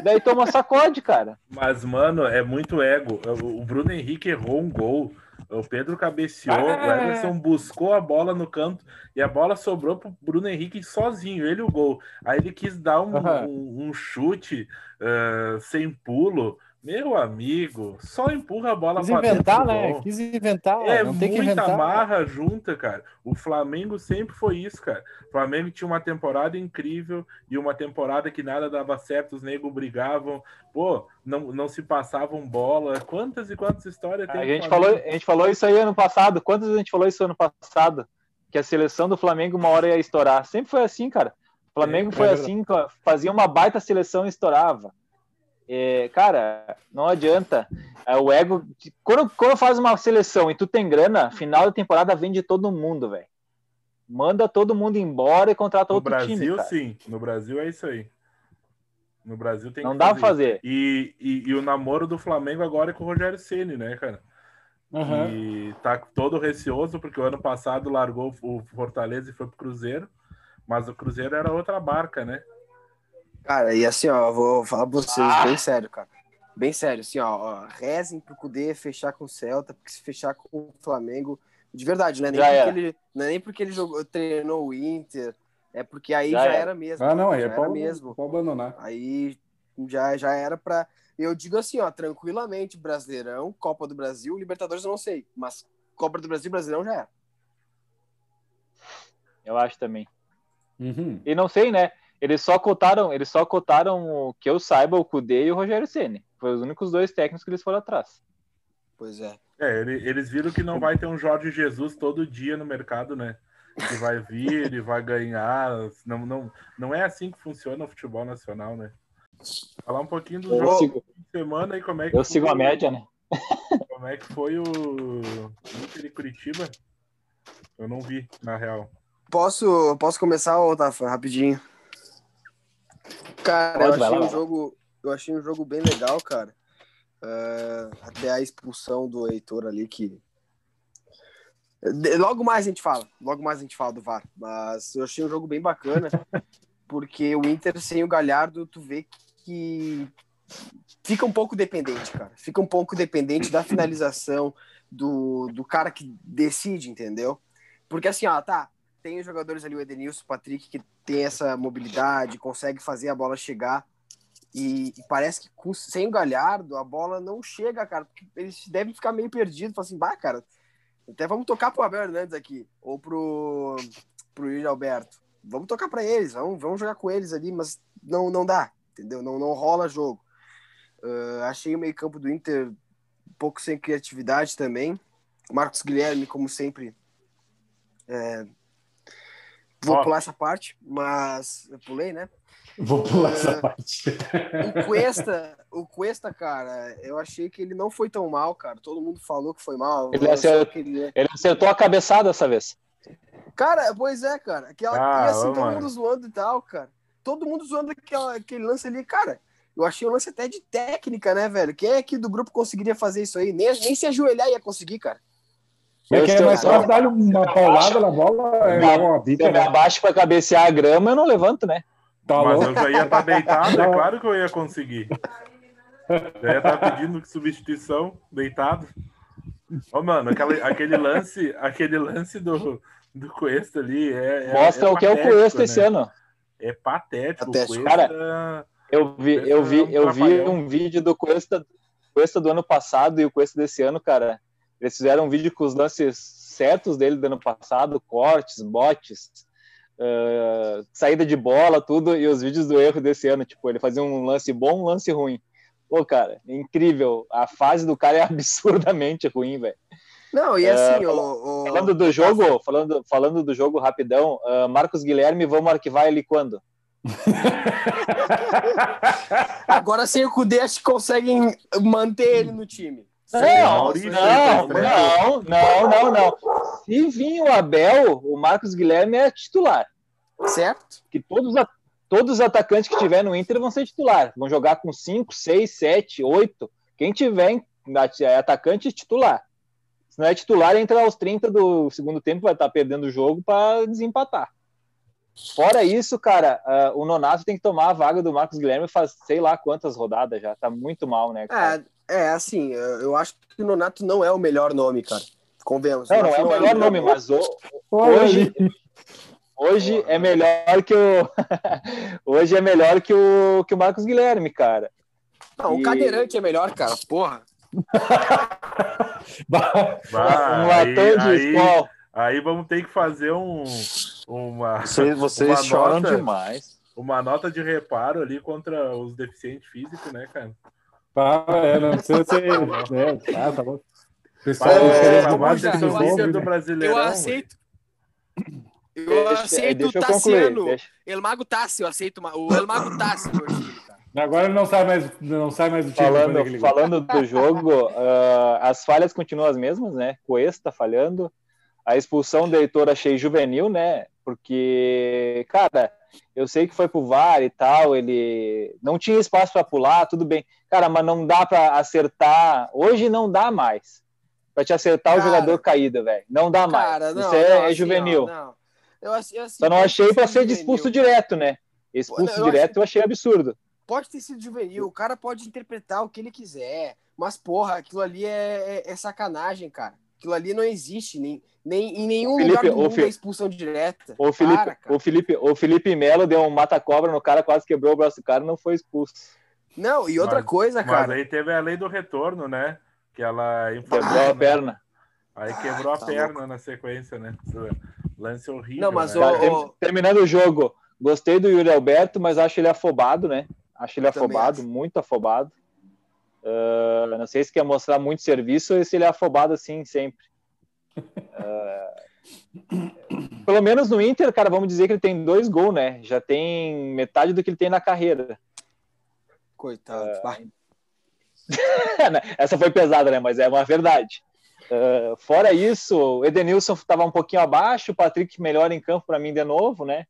Daí toma sacode, cara. Mas, mano, é muito ego. O Bruno Henrique errou um gol o Pedro cabeceou, ah. o Ederson buscou a bola no canto e a bola sobrou pro Bruno Henrique sozinho, ele o gol. Aí ele quis dar um, uhum. um, um chute uh, sem pulo. Meu amigo, só empurra a bola Quis inventar, né? Quis inventar. É não tem muita que inventar, marra junta, cara. O Flamengo sempre foi isso, cara. O Flamengo tinha uma temporada incrível e uma temporada que nada dava certo, os negros brigavam, pô, não, não se passavam bola. Quantas e quantas histórias tem? A gente, falou, a gente falou isso aí ano passado. Quantas a gente falou isso ano passado? Que a seleção do Flamengo uma hora ia estourar. Sempre foi assim, cara. O Flamengo é, foi é assim, fazia uma baita seleção e estourava. É, cara, não adianta. É, o ego. Quando, quando faz uma seleção e tu tem grana, final da temporada vende todo mundo, velho. Manda todo mundo embora e contrata no outro Brasil, time. No Brasil, sim. No Brasil é isso aí. No Brasil tem Não dá fazer. pra fazer. E, e, e, o namoro do Flamengo agora é com o Rogério Ceni, né, cara? Uhum. E tá todo receoso, porque o ano passado largou o Fortaleza e foi pro Cruzeiro, mas o Cruzeiro era outra barca, né? Cara, e assim, ó, vou falar pra vocês ah. bem sério, cara. Bem sério, assim, ó, ó rezem pro Cudê fechar com o Celta, porque se fechar com o Flamengo, de verdade, né? Nem porque ele, não é nem porque ele jogou, treinou o Inter, é porque aí já, já era. era. mesmo. Ah, não, aí é para mesmo. Pode abandonar. Aí já, já era para eu digo assim, ó, tranquilamente, Brasileirão, Copa do Brasil, Libertadores eu não sei, mas Copa do Brasil, Brasileirão já era. Eu acho também. Uhum. E não sei, né? Eles só cotaram, eles só cotaram que eu saiba o Cudê e o Rogério Ceni. Foi os únicos dois técnicos que eles foram atrás. Pois é. É, eles viram que não vai ter um Jorge Jesus todo dia no mercado, né? Que vai vir e vai ganhar. Não, não, não é assim que funciona o futebol nacional, né? Falar um pouquinho do eu jogo sigo, de semana e como é que Eu sigo a média, né? Como é que foi o Inter e Curitiba? Eu não vi, na real. Posso, posso começar, Otávio, rapidinho? Cara, Pode, eu achei lá, um jogo, eu achei um jogo bem legal, cara. Uh, até a expulsão do Heitor ali que logo mais a gente fala, logo mais a gente fala do VAR, mas eu achei um jogo bem bacana porque o Inter sem o Galhardo tu vê que fica um pouco dependente, cara. Fica um pouco dependente da finalização do, do cara que decide, entendeu? Porque assim, ó, tá, tem os jogadores ali, o Edenilson, o Patrick, que tem essa mobilidade, consegue fazer a bola chegar. E, e parece que com, sem o Galhardo a bola não chega, cara, porque eles devem ficar meio perdidos. Falam assim, bah, cara, até vamos tocar pro Abel Hernandes aqui, ou pro, pro Yuri Alberto. Vamos tocar para eles, vamos, vamos jogar com eles ali, mas não, não dá entendeu? Não, não rola jogo. Uh, achei o meio-campo do Inter um pouco sem criatividade também. Marcos Guilherme, como sempre. É... Vou oh. pular essa parte, mas eu pulei, né? Vou pular uh, essa ah, parte. o Cuesta, o Cuesta, cara, eu achei que ele não foi tão mal, cara. Todo mundo falou que foi mal. Ele, acertou, ele... ele acertou a cabeçada dessa vez. Cara, pois é, cara. Aquela, ah, e assim, todo mundo zoando e tal, cara todo mundo zoando aquele, aquele lance ali, cara. Eu achei o lance até de técnica, né, velho? Quem é aqui do grupo conseguiria fazer isso aí? Nem, nem se ajoelhar ia conseguir, cara. É que é mais fácil dar uma paulada na bola. É uma bica, se eu me abaixo para cabecear a grama, eu não levanto, né? Tá Mas eu já ia estar tá deitado, é claro que eu ia conseguir. Já ia estar tá pedindo substituição, deitado. Ô, oh, mano, aquele, aquele lance, aquele lance do, do Cuesta ali é. é Mostra é o que é o Cuesta né? esse ano é patético. patético. Cara, eu vi, eu vi, eu vi um vídeo do Cuesta, Cuesta do ano passado e o Cuesta desse ano, cara. Eles fizeram um vídeo com os lances certos dele do ano passado, cortes, botes, uh, saída de bola, tudo, e os vídeos do erro desse ano. Tipo, ele fazia um lance bom, um lance ruim. Pô, cara, incrível. A fase do cara é absurdamente ruim, velho. Não, e assim, uh, o, o, falando do jogo, falando, falando do jogo rapidão, uh, Marcos Guilherme, vamos arquivar ele quando? Agora sem o Cudê, acho que conseguem manter ele no time. Não, não, não, não, não, não. Se vir o Abel, o Marcos Guilherme é titular. Certo. Que todos, todos os atacantes que tiver no Inter vão ser titular. Vão jogar com 5, 6, 7, 8. Quem tiver é atacante titular não é titular, entra aos 30 do segundo tempo, vai estar tá perdendo o jogo para desempatar. Fora isso, cara, uh, o Nonato tem que tomar a vaga do Marcos Guilherme faz sei lá quantas rodadas já. Tá muito mal, né? Cara? É, é, assim, eu acho que o Nonato não é o melhor nome, cara. Convenhamos. Não, não é o melhor nome, mas o, hoje, hoje é melhor que o. hoje é melhor que o, que o Marcos Guilherme, cara. Não, e... o Cadeirante é melhor, cara. Porra. bah, um aí, de aí, aí, vamos ter que fazer um uma vocês, vocês uma choram nota, demais uma nota de reparo ali contra os deficientes físicos né cara ah, é, não sei se é, tá, tá bom pessoal é, eu aceito eu deixa, aceito o Tassiano Elmago Tassi eu aceito o Elmago Tassi Agora ele não sai mais, não sai mais do time. Falando, falando do jogo, uh, as falhas continuam as mesmas, né? Cuesta falhando. A expulsão do Heitor achei juvenil, né? porque, cara, eu sei que foi pro VAR e tal, ele não tinha espaço para pular, tudo bem. Cara, mas não dá para acertar. Hoje não dá mais. Para te acertar cara, o jogador caído, velho. Não dá cara, mais. Não, Isso é, não, é assim, juvenil. Não, eu, assim, Só não achei para ser expulso direto, né? Expulso eu direto eu achei absurdo. Pode ter sido juvenil, o cara pode interpretar o que ele quiser, mas porra, aquilo ali é, é, é sacanagem, cara. Aquilo ali não existe, nem, nem em nenhum Felipe, lugar do mundo é expulsão direta. O Felipe, Para, o Felipe, o Felipe Melo deu um mata-cobra no cara, quase quebrou o braço do cara não foi expulso. Não, e outra mas, coisa, cara. Mas aí teve a lei do retorno, né? Que ela quebrou a perna. Aí quebrou ah, a tá perna louco. na sequência, né? Lance horrível. Não, mas né? o... Terminando o jogo, gostei do Yuri Alberto, mas acho ele afobado, né? Acho ele afobado, acho. muito afobado. Uh, não sei se quer mostrar muito serviço ou se ele é afobado assim sempre. Uh, pelo menos no Inter, cara, vamos dizer que ele tem dois gols, né? Já tem metade do que ele tem na carreira. Coitado. Uh, essa foi pesada, né? Mas é uma verdade. Uh, fora isso, o Edenilson estava um pouquinho abaixo, o Patrick melhor em campo para mim de novo, né?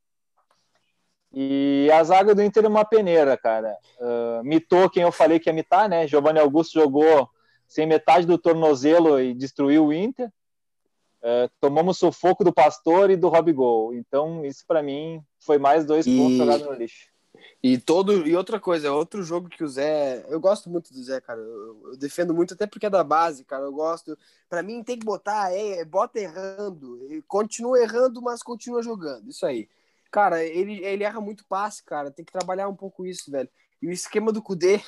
E a zaga do Inter é uma peneira, cara. Uh, mitou quem eu falei que ia mitar, né? Giovanni Augusto jogou sem metade do tornozelo e destruiu o Inter. Uh, tomamos sufoco do Pastor e do Rob Gol. Então, isso para mim foi mais dois e... pontos jogados no lixo. E todo e outra coisa, outro jogo que o Zé, eu gosto muito do Zé, cara. Eu, eu defendo muito até porque é da base, cara. Eu gosto. Para mim tem que botar, é, bota errando, continua errando, mas continua jogando. Isso aí. Cara, ele, ele erra muito passe, cara. Tem que trabalhar um pouco isso, velho. E o esquema do Kudê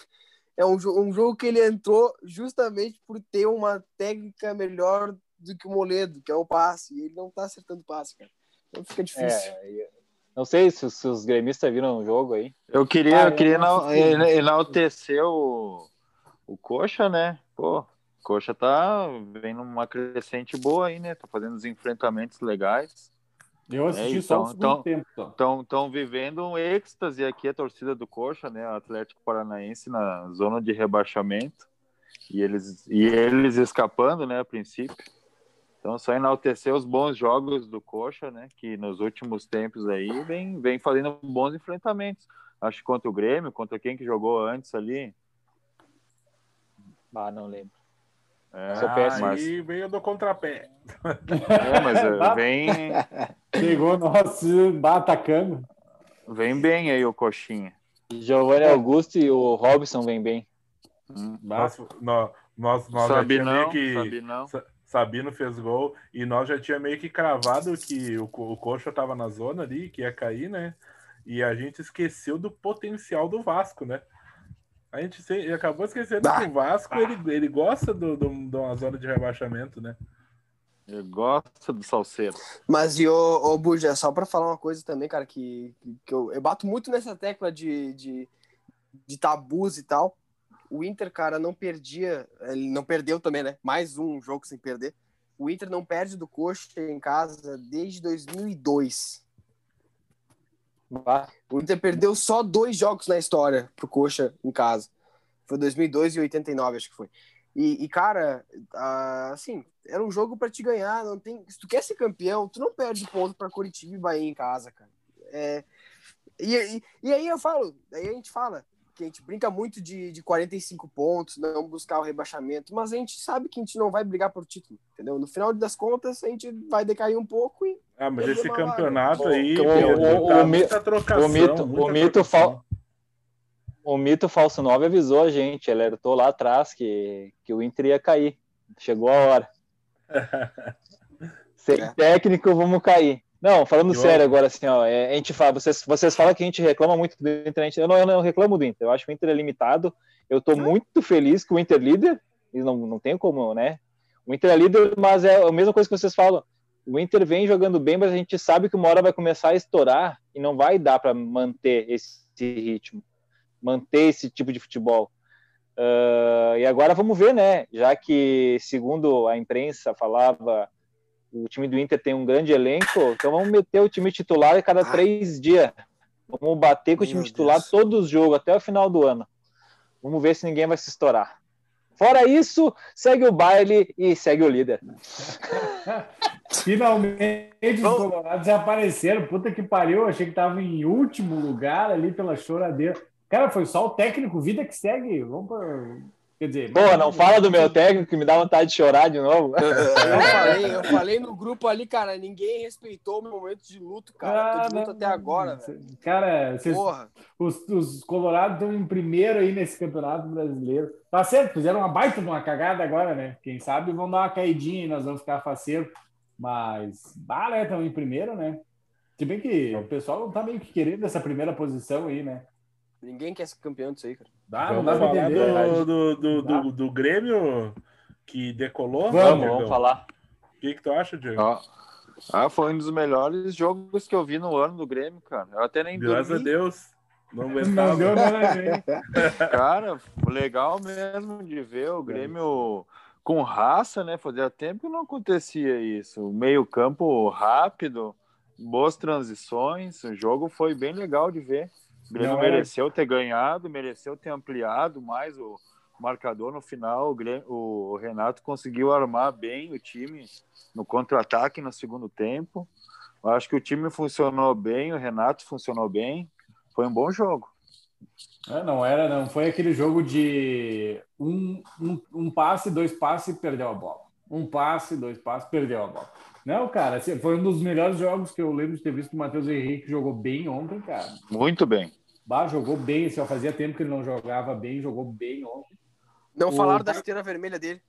é um, um jogo que ele entrou justamente por ter uma técnica melhor do que o Moledo, que é o passe. E ele não tá acertando passe, cara. Então fica difícil. É, não sei se, se, os gremistas viram o jogo aí. Eu queria, ah, eu queria enaltecer o, o Coxa, né? Pô, Coxa tá vendo uma crescente boa aí, né? Tá fazendo os enfrentamentos legais. Eu assisti é, só o segundo tempo. Estão vivendo um êxtase aqui a torcida do Coxa, né? Atlético Paranaense na zona de rebaixamento. E eles, e eles escapando, né, a princípio. Então, só enaltecer os bons jogos do Coxa, né? Que nos últimos tempos aí vem, vem fazendo bons enfrentamentos. Acho que contra o Grêmio, contra quem que jogou antes ali. Ah, não lembro. É, ah, mas... aí veio do contrapé. É, mas é, vem. Chegou nosso atacando. Vem bem aí o Coxinha. Giovanni Augusto e o Robson vem bem. Hum. Nós, nós, nós, nós Sabinão, que... Sabinão. Sabino fez gol e nós já tinha meio que cravado que o, o Coxa estava na zona ali, que ia cair, né? E a gente esqueceu do potencial do Vasco, né? A gente se, acabou esquecendo que o Vasco ele, ele gosta do, do, de uma zona de rebaixamento, né? Ele gosta do salseiro. Mas e o, o Buja, só para falar uma coisa também, cara, que, que eu, eu bato muito nessa tecla de, de, de tabus e tal o Inter, cara, não perdia, ele não perdeu também, né? Mais um jogo sem perder. O Inter não perde do Coxa em casa desde 2002. O Inter perdeu só dois jogos na história pro Coxa em casa. Foi 2002 e 89, acho que foi. E, e cara, assim, era um jogo para te ganhar. Não tem, se tu quer ser campeão, tu não perde ponto para Curitiba e Bahia em casa, cara. É, e, e, e aí eu falo, aí a gente fala, que a gente brinca muito de, de 45 pontos, não buscar o rebaixamento, mas a gente sabe que a gente não vai brigar por título, entendeu? No final das contas, a gente vai decair um pouco e. Ah, mas esse campeonato vaga. aí. O, o, tá o, muita trocação, o mito, o mito, fal... o mito falso 9 avisou a gente, ele alertou lá atrás que, que o Inter ia cair. Chegou a hora. Sem é. técnico, vamos cair. Não, falando sério agora, assim, ó, é, a gente fala, vocês, vocês falam que a gente reclama muito do Inter, eu não, eu não reclamo do Inter, eu acho que o Inter é limitado, eu tô muito feliz com o Inter líder, e não, não tem como, né? O Inter é líder, mas é a mesma coisa que vocês falam, o Inter vem jogando bem, mas a gente sabe que uma hora vai começar a estourar e não vai dar para manter esse ritmo, manter esse tipo de futebol. Uh, e agora vamos ver, né? Já que, segundo a imprensa falava o time do Inter tem um grande elenco, então vamos meter o time titular a cada três dias. Vamos bater com o time titular Deus. todos os jogos até o final do ano. Vamos ver se ninguém vai se estourar. Fora isso, segue o baile e segue o líder. Finalmente os colorados apareceram. Puta que pariu, achei que tava em último lugar ali pela choradeira. Cara, foi só o técnico, vida que segue. Vamos pra... Quer dizer, Pô, não fala do meu técnico que me dá vontade de chorar de novo. Eu falei, eu falei no grupo ali, cara, ninguém respeitou o meu momento de luto, cara. Ah, de luto até agora, velho. Cara, vocês, os, os Colorados estão em primeiro aí nesse campeonato brasileiro. Tá certo, fizeram uma baita de uma cagada agora, né? Quem sabe vão dar uma caidinha e nós vamos ficar faceiro. Mas, bah, né? Estão em primeiro, né? Se bem que o pessoal não tá meio que querendo essa primeira posição aí, né? Ninguém quer ser campeão disso aí, cara. Dá, vamos dá falar do, do, do, do, do Grêmio que decolou? Vamos, vamos falar. O que, que tu acha, Diego? Ah, ah, foi um dos melhores jogos que eu vi no ano do Grêmio, cara. Eu até nem Graças dormi. a Deus. Não aguentava. Não cara, legal mesmo de ver o Grêmio com raça, né? Fazia tempo que não acontecia isso. O meio campo rápido, boas transições. O jogo foi bem legal de ver. O Grêmio não, mereceu é... ter ganhado, mereceu ter ampliado mais o marcador no final. O, Grêmio, o Renato conseguiu armar bem o time no contra-ataque no segundo tempo. Eu acho que o time funcionou bem, o Renato funcionou bem. Foi um bom jogo. É, não era, não foi aquele jogo de um, um, um passe, dois passes e perdeu a bola. Um passe, dois passes, perdeu a bola. Não, cara, assim, foi um dos melhores jogos que eu lembro de ter visto o Matheus Henrique jogou bem ontem, cara. Muito bem. Bah, jogou bem, assim, fazia tempo que ele não jogava bem, jogou bem ontem. Não o... falaram da esteira vermelha dele.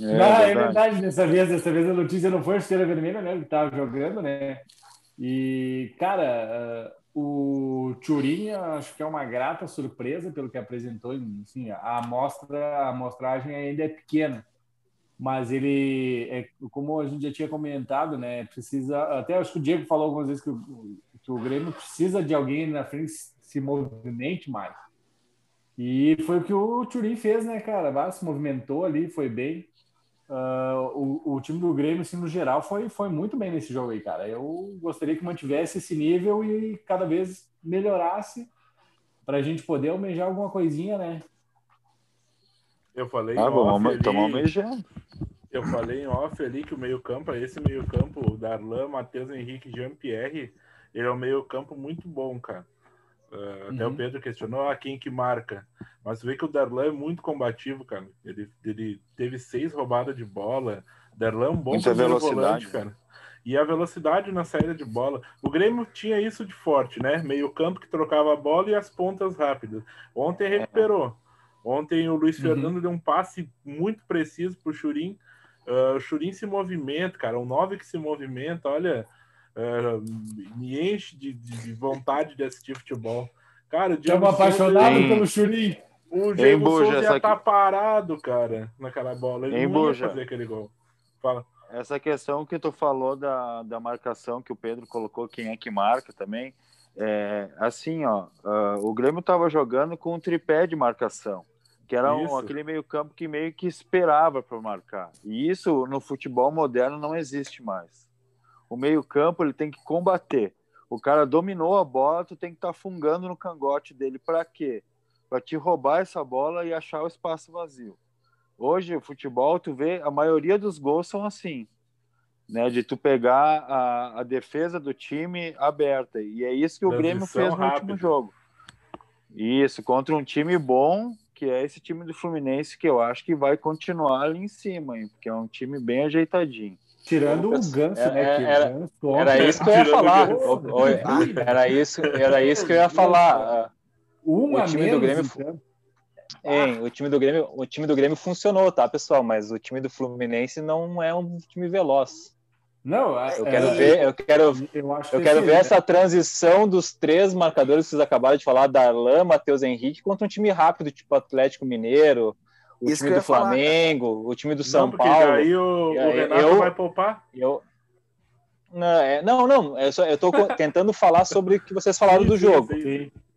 É, não, verdade. é verdade, dessa vez, dessa vez a notícia não foi a esteira vermelha, né? Ele tava jogando, né? E, cara, uh, o Turin, acho que é uma grata surpresa pelo que apresentou. Assim, a amostra, a amostragem ainda é pequena, mas ele, é, como a gente já tinha comentado, né? Precisa, até acho que o Diego falou algumas vezes que o, que o Grêmio precisa de alguém na frente se movimente mais. E foi o que o Turin fez, né, cara? Se movimentou ali, foi bem. Uh, o, o, time do Grêmio, assim, no geral, foi, foi muito bem nesse jogo aí, cara. Eu gostaria que mantivesse esse nível e cada vez melhorasse para a gente poder almejar alguma coisinha, né? Eu falei ah, vamos almejando. Eu falei em off ali que o meio-campo, esse meio-campo, Darlan, Matheus Henrique Jean-Pierre, ele é um meio-campo muito bom, cara. Uh, até uhum. o Pedro questionou ah, quem que marca. Mas vê que o Darlan é muito combativo, cara. Ele, ele teve seis roubadas de bola. Darlan é um bom Muita velocidade, volante, cara. E a velocidade na saída de bola. O Grêmio tinha isso de forte, né? Meio campo que trocava a bola e as pontas rápidas. Ontem recuperou. Ontem o Luiz uhum. Fernando deu um passe muito preciso pro Churim. Uh, o Churim se movimenta, cara. O 9 que se movimenta, olha uh, me enche de, de, vontade de assistir futebol. Cara, o Diego apaixonado Souza, pelo Churim. O Diego Souza ia tá parado, cara, naquela bola. Ele não ia fazer aquele gol. Fala. Essa questão que tu falou da, da marcação que o Pedro colocou, quem é que marca também, é, assim, ó, uh, o Grêmio estava jogando com um tripé de marcação, que era um, aquele meio campo que meio que esperava para marcar. E isso no futebol moderno não existe mais o meio-campo ele tem que combater. O cara dominou a bola, tu tem que estar tá fungando no cangote dele. Para quê? Para te roubar essa bola e achar o espaço vazio. Hoje, o futebol, tu vê, a maioria dos gols são assim, né? De tu pegar a, a defesa do time aberta. E é isso que o Grêmio fez no rápido. último jogo. Isso, contra um time bom, que é esse time do Fluminense, que eu acho que vai continuar ali em cima, hein? porque é um time bem ajeitadinho. Tirando o Ganso, é, né? Era, Ganso, era isso que eu ia falar. Era isso, era isso que eu ia falar. Uma o time do Grêmio. Hein, o time do Grêmio, o time do Grêmio funcionou, tá, pessoal? Mas o time do Fluminense não é um time veloz. Não, eu é, quero ver, eu quero, eu, eu quero ver essa transição dos três marcadores que vocês acabaram de falar, Darlan, Matheus Henrique, contra um time rápido, tipo Atlético Mineiro, o Isso time do Flamengo, falar, o time do São não, Paulo. Aí o, o Renato eu, vai poupar? Eu, não, é, não, não, eu, só, eu tô tentando falar sobre o que vocês falaram do jogo.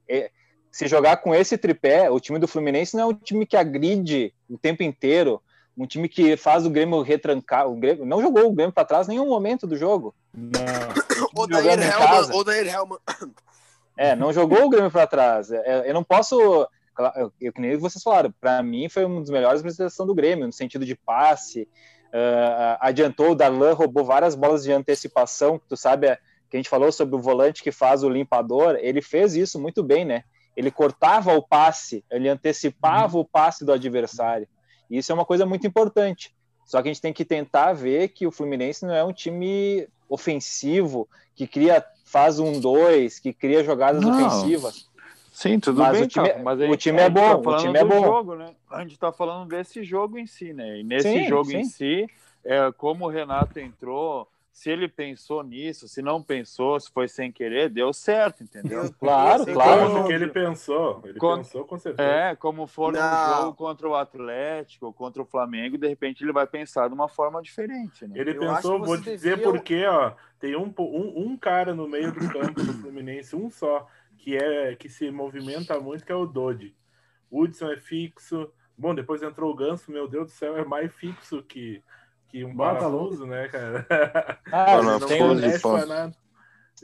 É, se jogar com esse tripé, o time do Fluminense não é um time que agride o tempo inteiro, um time que faz o Grêmio retrancar. O Grêmio não jogou o Grêmio para trás em nenhum momento do jogo. Não. Odair Helman, Odair Helman. É, não jogou o Grêmio para trás. É, eu não posso eu, que nem vocês falaram, para mim foi uma das melhores apresentações do Grêmio, no sentido de passe, uh, adiantou, o Darlan roubou várias bolas de antecipação, tu sabe que a gente falou sobre o volante que faz o limpador, ele fez isso muito bem, né? Ele cortava o passe, ele antecipava uhum. o passe do adversário. E isso é uma coisa muito importante. Só que a gente tem que tentar ver que o Fluminense não é um time ofensivo que cria faz um dois, que cria jogadas não. ofensivas. Sim, tudo mas bem, o time, tá, mas o time é bom, tá o time é bom. Jogo, né? A gente está falando desse jogo em si, né? E nesse sim, jogo sim. em si, é, como o Renato entrou, se ele pensou nisso, se não pensou, se foi sem querer, deu certo, entendeu? Claro, claro. Como que ele pensou, ele pensou com certeza. É, como for no jogo contra o Atlético, contra o Flamengo, de repente ele vai pensar de uma forma diferente, né? Ele Eu pensou, vou te dizer devia... porque, ó, tem um, um, um cara no meio do campo do Fluminense, um só, que é que se movimenta muito, que é o Dodi. Hudson é fixo. Bom, depois entrou o Ganso, meu Deus do céu, é mais fixo que que um Bota parafuso, né, cara? Ah, não, tem o Nenê.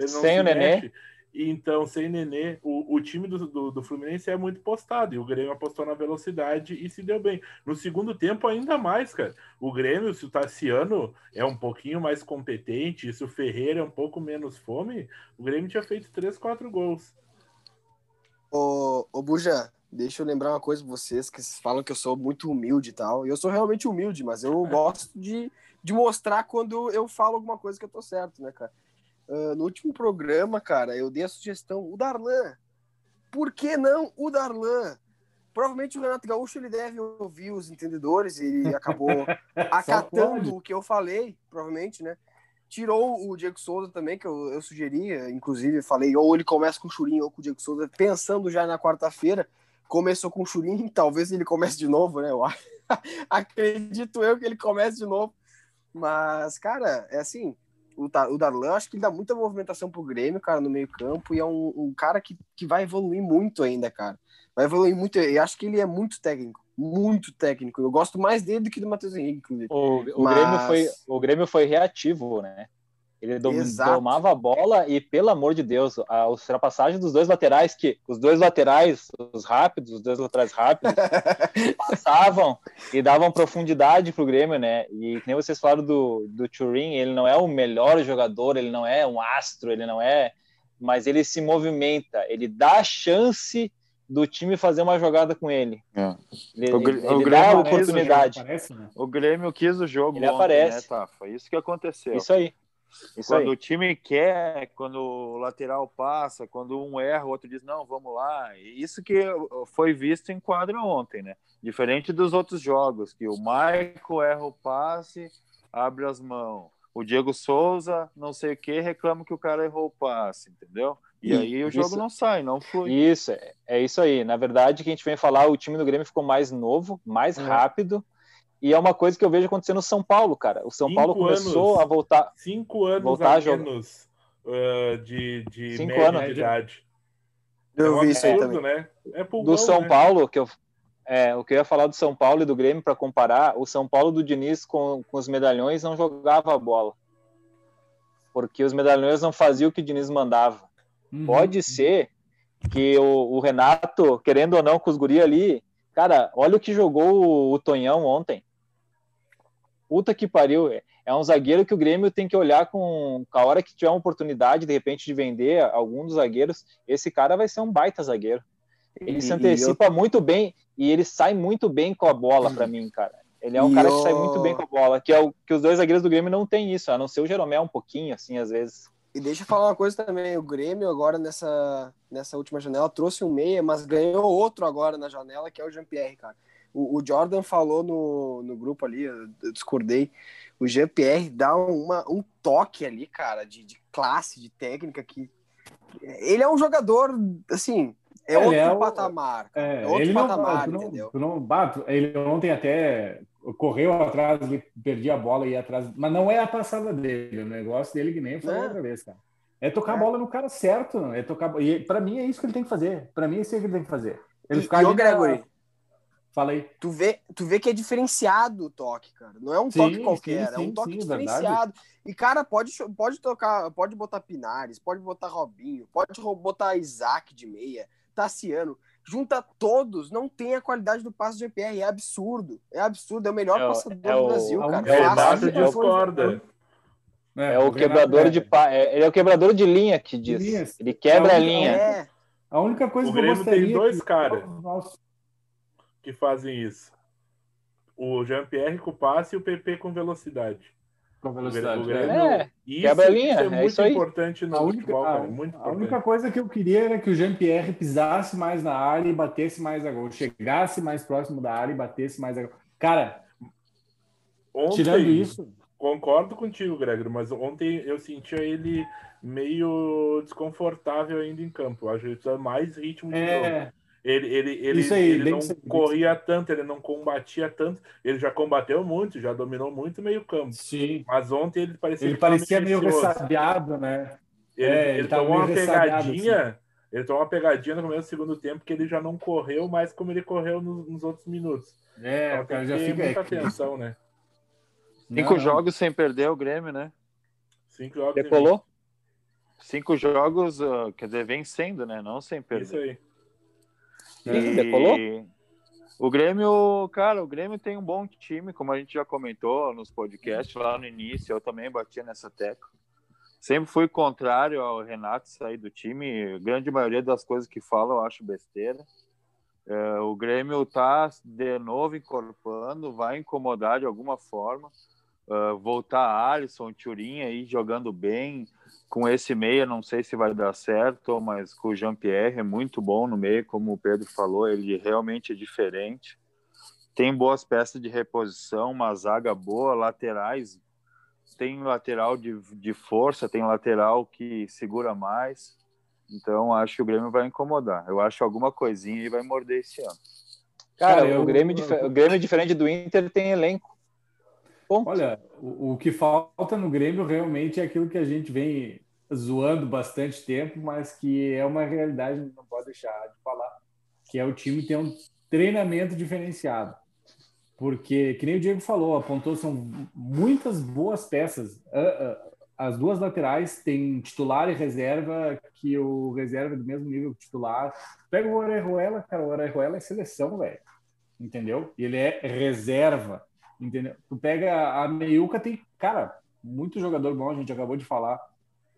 Sem o Nenê. Então, sem Nenê, o, o time do, do, do, Fluminense é muito postado. E o Grêmio apostou na velocidade e se deu bem. No segundo tempo, ainda mais, cara. O Grêmio, se o Tassiano é um pouquinho mais competente, se o Ferreira é um pouco menos fome, o Grêmio tinha feito 3, 4 gols. Ô, ô Buja, deixa eu lembrar uma coisa pra vocês, que vocês falam que eu sou muito humilde e tal. E eu sou realmente humilde, mas eu gosto de, de mostrar quando eu falo alguma coisa que eu tô certo, né, cara? Uh, no último programa, cara, eu dei a sugestão, o Darlan. Por que não o Darlan? Provavelmente o Renato Gaúcho ele deve ouvir os entendedores, ele acabou acatando o que eu falei, provavelmente, né? Tirou o Diego Souza também, que eu, eu sugeria, inclusive, falei, ou ele começa com o Churinho ou com o Diego Souza, pensando já na quarta-feira começou com o Churin, talvez ele comece de novo, né? Eu acredito eu que ele comece de novo. Mas, cara, é assim, o, o Darlan, acho que ele dá muita movimentação pro Grêmio, cara, no meio campo, e é um, um, cara que, que vai evoluir muito ainda, cara. Vai evoluir muito, e acho que ele é muito técnico, muito técnico. Eu gosto mais dele do que do Matheus Henrique, inclusive. O, o, Mas... Grêmio foi, o Grêmio foi reativo, né? Ele dom, domava a bola e, pelo amor de Deus, a ultrapassagem dos dois laterais, que os dois laterais, os rápidos, os dois laterais rápidos, passavam e davam profundidade pro Grêmio, né? E nem vocês falaram do, do Turin, ele não é o melhor jogador, ele não é um astro, ele não é. Mas ele se movimenta, ele dá chance do time fazer uma jogada com ele. É. Ele, o, ele, o dá a oportunidade. Aparece, né? O Grêmio quis o jogo. Ele ontem, aparece. Né, tá? Foi isso que aconteceu. Isso aí. Isso quando aí. o time quer, quando o lateral passa, quando um erra, o outro diz, não, vamos lá. Isso que foi visto em quadro ontem, né? Diferente dos outros jogos, que o Michael erra o passe, abre as mãos. O Diego Souza, não sei o que, reclama que o cara errou o passe, entendeu? E, e aí o jogo isso, não sai, não flui. Isso, é, é isso aí. Na verdade, que a gente vem falar, o time do Grêmio ficou mais novo, mais é. rápido, e é uma coisa que eu vejo acontecer no São Paulo, cara. O São cinco Paulo começou anos, a voltar. Cinco anos voltar a, menos uh, de, de cinco média anos. de idade. Eu é vi isso aí também. Né? É pulgão, do São né? Paulo, que eu, é, o que eu ia falar do São Paulo e do Grêmio para comparar, o São Paulo do Diniz com, com os medalhões não jogava a bola. Porque os medalhões não faziam o que o Diniz mandava. Uhum. Pode ser que o, o, Renato, querendo ou não, com os guri ali, Cara, olha o que jogou o, o Tonhão ontem. Puta que pariu. É um zagueiro que o Grêmio tem que olhar com, com a hora que tiver uma oportunidade, de repente, de vender algum dos zagueiros. Esse cara vai ser um baita zagueiro. Ele e, se antecipa eu... muito bem e ele sai muito bem com a bola para mim, cara. Ele é um e cara eu... que sai muito bem com a bola, que é o que os dois zagueiros do Grêmio não tem isso, a não ser o Jeromel um pouquinho, assim, às vezes. E deixa eu falar uma coisa também, o Grêmio agora nessa, nessa última janela trouxe um meia, mas ganhou outro agora na janela, que é o Jean-Pierre, cara. O, o, Jordan falou no, no grupo ali, eu, eu discordei, o Jean-Pierre dá uma, um toque ali, cara, de, de classe, de técnica, que ele é um jogador, assim, é outro é o, patamar. É, é, outro ele patamar, não, entendeu? Não, não, ele ontem até correu atrás, ele perdia a bola e ia atrás, mas não é a passada dele, o negócio dele que nem eu falei outra vez, cara. É tocar é. a bola no cara certo, é tocar. E para mim é isso que ele tem que fazer. Para mim é isso que ele tem que fazer. Ele e, ficar e Gregory, Falei. Tu vê, tu vê que é diferenciado o toque, cara. Não é um sim, toque qualquer, sim, sim, é um toque diferenciado. Verdade. E, cara, pode, pode tocar, pode botar Pinares, pode botar Robinho, pode botar Isaac de meia, Tassiano. Junta todos, não tem a qualidade do passe do GPR. É absurdo. É absurdo. É o melhor é, passador é do Brasil, o, cara. É o Renato discorda. É, é o, o quebrador de pa... É, ele é o quebrador de linha que diz. Ele quebra a, a linha. É. A única coisa o que Grêmio eu tem dois que... caras que fazem isso. O Jean-Pierre com passe e o PP com velocidade. Com velocidade. O Grêmio, é, isso, quebra a linha. Isso é, muito isso importante no a única, futebol, cara. Muito a única coisa que eu queria era que o Jean-Pierre pisasse mais na área e batesse mais a gol. Chegasse mais próximo da área e batesse mais a gol. Cara, Ontem, tirando isso Concordo contigo, Gregory, mas ontem eu sentia ele meio desconfortável ainda em campo. Acho que ele precisa mais ritmo de é... jogo. Ele, ele, ele, aí, ele não corria tanto, ele não combatia tanto. Ele já combateu muito, já dominou muito meio campo. Sim. Mas ontem ele parecia. Ele parecia meio ressabiado, né? Ele, é, ele, ele tomou uma pegadinha. Assim. Ele tomou uma pegadinha no começo do segundo tempo que ele já não correu mais como ele correu nos, nos outros minutos. É, então, o cara já fica muita atenção, né? Cinco não. jogos sem perder o Grêmio, né? Cinco jogos. Decolou? Cinco jogos, uh, quer dizer, vencendo, né? Não sem perder. Isso aí. Decolou? O Grêmio, cara, o Grêmio tem um bom time, como a gente já comentou nos podcasts lá no início, eu também batia nessa tecla. Sempre fui contrário ao Renato sair do time, a grande maioria das coisas que fala eu acho besteira. É, o Grêmio está de novo incorporando, vai incomodar de alguma forma. Uh, voltar Alisson, Turin aí jogando bem. Com esse meia, não sei se vai dar certo, mas com o Jean-Pierre é muito bom no meio, como o Pedro falou, ele realmente é diferente. Tem boas peças de reposição, uma zaga boa, laterais. Tem lateral de, de força, tem lateral que segura mais. Então acho que o Grêmio vai incomodar. Eu acho alguma coisinha e vai morder esse ano. Cara, Cara eu, o, Grêmio, o Grêmio, diferente do Inter, tem elenco. Ponto. Olha, o, o, que falta no Grêmio realmente é aquilo que a gente vem zoando bastante tempo, mas que é uma realidade, não pode deixar de falar, que é o time ter um treinamento diferenciado. Porque, que nem o Diego falou, apontou, são muitas boas peças. Ah, ah, as duas laterais têm titular e reserva, que o reserva é do mesmo nível que o titular. Pega o Orejuela, cara, o Orejuela é seleção, velho. Entendeu? Ele é reserva, entendeu? Tu pega a Meiuca, tem, cara, muito jogador bom, a gente acabou de falar.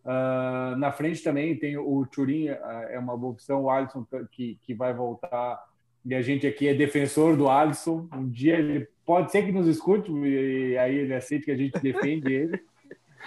Uh, na frente também tem o Turin, uh, é uma boa opção, o Alisson que, que vai voltar. E a gente aqui é defensor do Alisson. Um dia ele pode ser que nos escute, e aí ele aceite que a gente defende ele.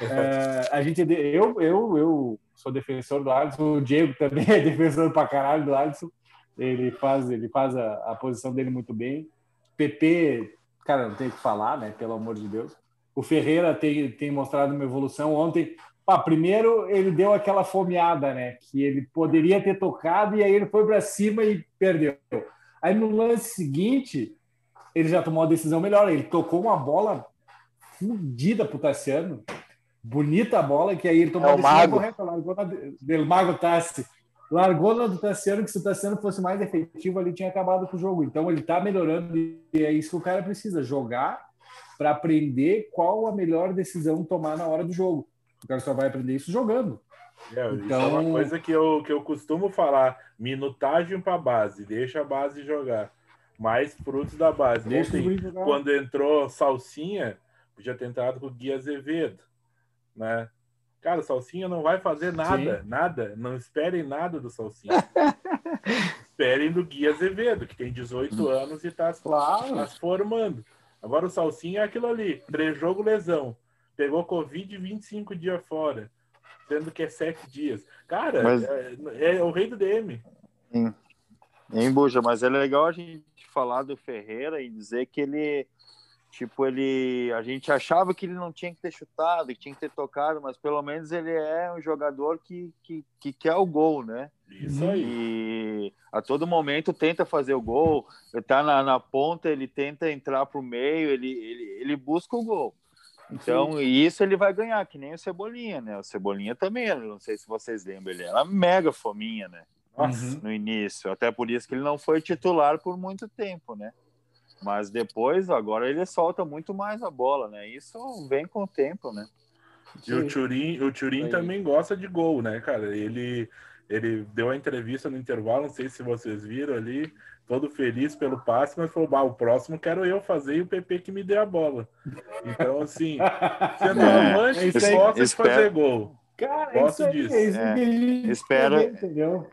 É, a gente, eu, eu, eu sou defensor do Alisson, o Diego também é defensor pra caralho do Alisson. Ele faz, ele faz a, a posição dele muito bem. PP, cara, não tem o que falar, né? Pelo amor de Deus. O Ferreira tem, tem mostrado uma evolução. Ontem, pá, primeiro ele deu aquela fomeada, né? Que ele poderia ter tocado e aí ele foi para cima e perdeu. Aí no lance seguinte, ele já tomou uma decisão melhor. Ele tocou uma bola fudida pro Tassiano bonita a bola, que aí ele tomou é a decisão correta, na dele, Mago Tassi. Largou na do Tassiano, que se o Tassiano fosse mais efetivo, ele tinha acabado com o jogo. Então ele está melhorando e é isso que o cara precisa, jogar para aprender qual a melhor decisão tomar na hora do jogo. O cara só vai aprender isso jogando. É, então... Isso é uma então coisa que eu, que eu costumo falar: minutagem para base, deixa a base jogar. Mais frutos da base. Deixa Ontem, quando entrou Salsinha, podia ter entrado com o Gui Azevedo né? Cara, o Salsinha não vai fazer nada, Sim. nada. Não esperem nada do Salsinha. esperem do Gui Azevedo, que tem 18 anos e está claro. tá se formando. Agora o Salsinha é aquilo ali, pré-jogo lesão. Pegou Covid 25 dias fora, sendo que é 7 dias. Cara, mas... é, é, o rei do DM. Sim. Em Buja, mas é legal a gente falar do Ferreira e dizer que ele Tipo, ele. A gente achava que ele não tinha que ter chutado, que tinha que ter tocado, mas pelo menos ele é um jogador que, que, que quer o gol, né? Isso aí. E a todo momento tenta fazer o gol, tá na, na ponta, ele tenta entrar pro meio, ele, ele, ele busca o gol. Então, Sim. isso ele vai ganhar, que nem o Cebolinha, né? O Cebolinha também, não sei se vocês lembram, ele era mega fominha, né? Nossa. No início. Até por isso que ele não foi titular por muito tempo, né? Mas depois, agora ele solta muito mais a bola, né? Isso vem com o tempo, né? E o Turin, o Turin também gosta de gol, né, cara? Ele, Ele deu a entrevista no intervalo, não sei se vocês viram ali, todo feliz pelo passe, mas falou: bah, o próximo quero eu fazer e o PP que me dê a bola. Então, assim, sendo é, amante, é, gosta de fazer gol. Cara, Gosto é disso. É, espera, entendeu?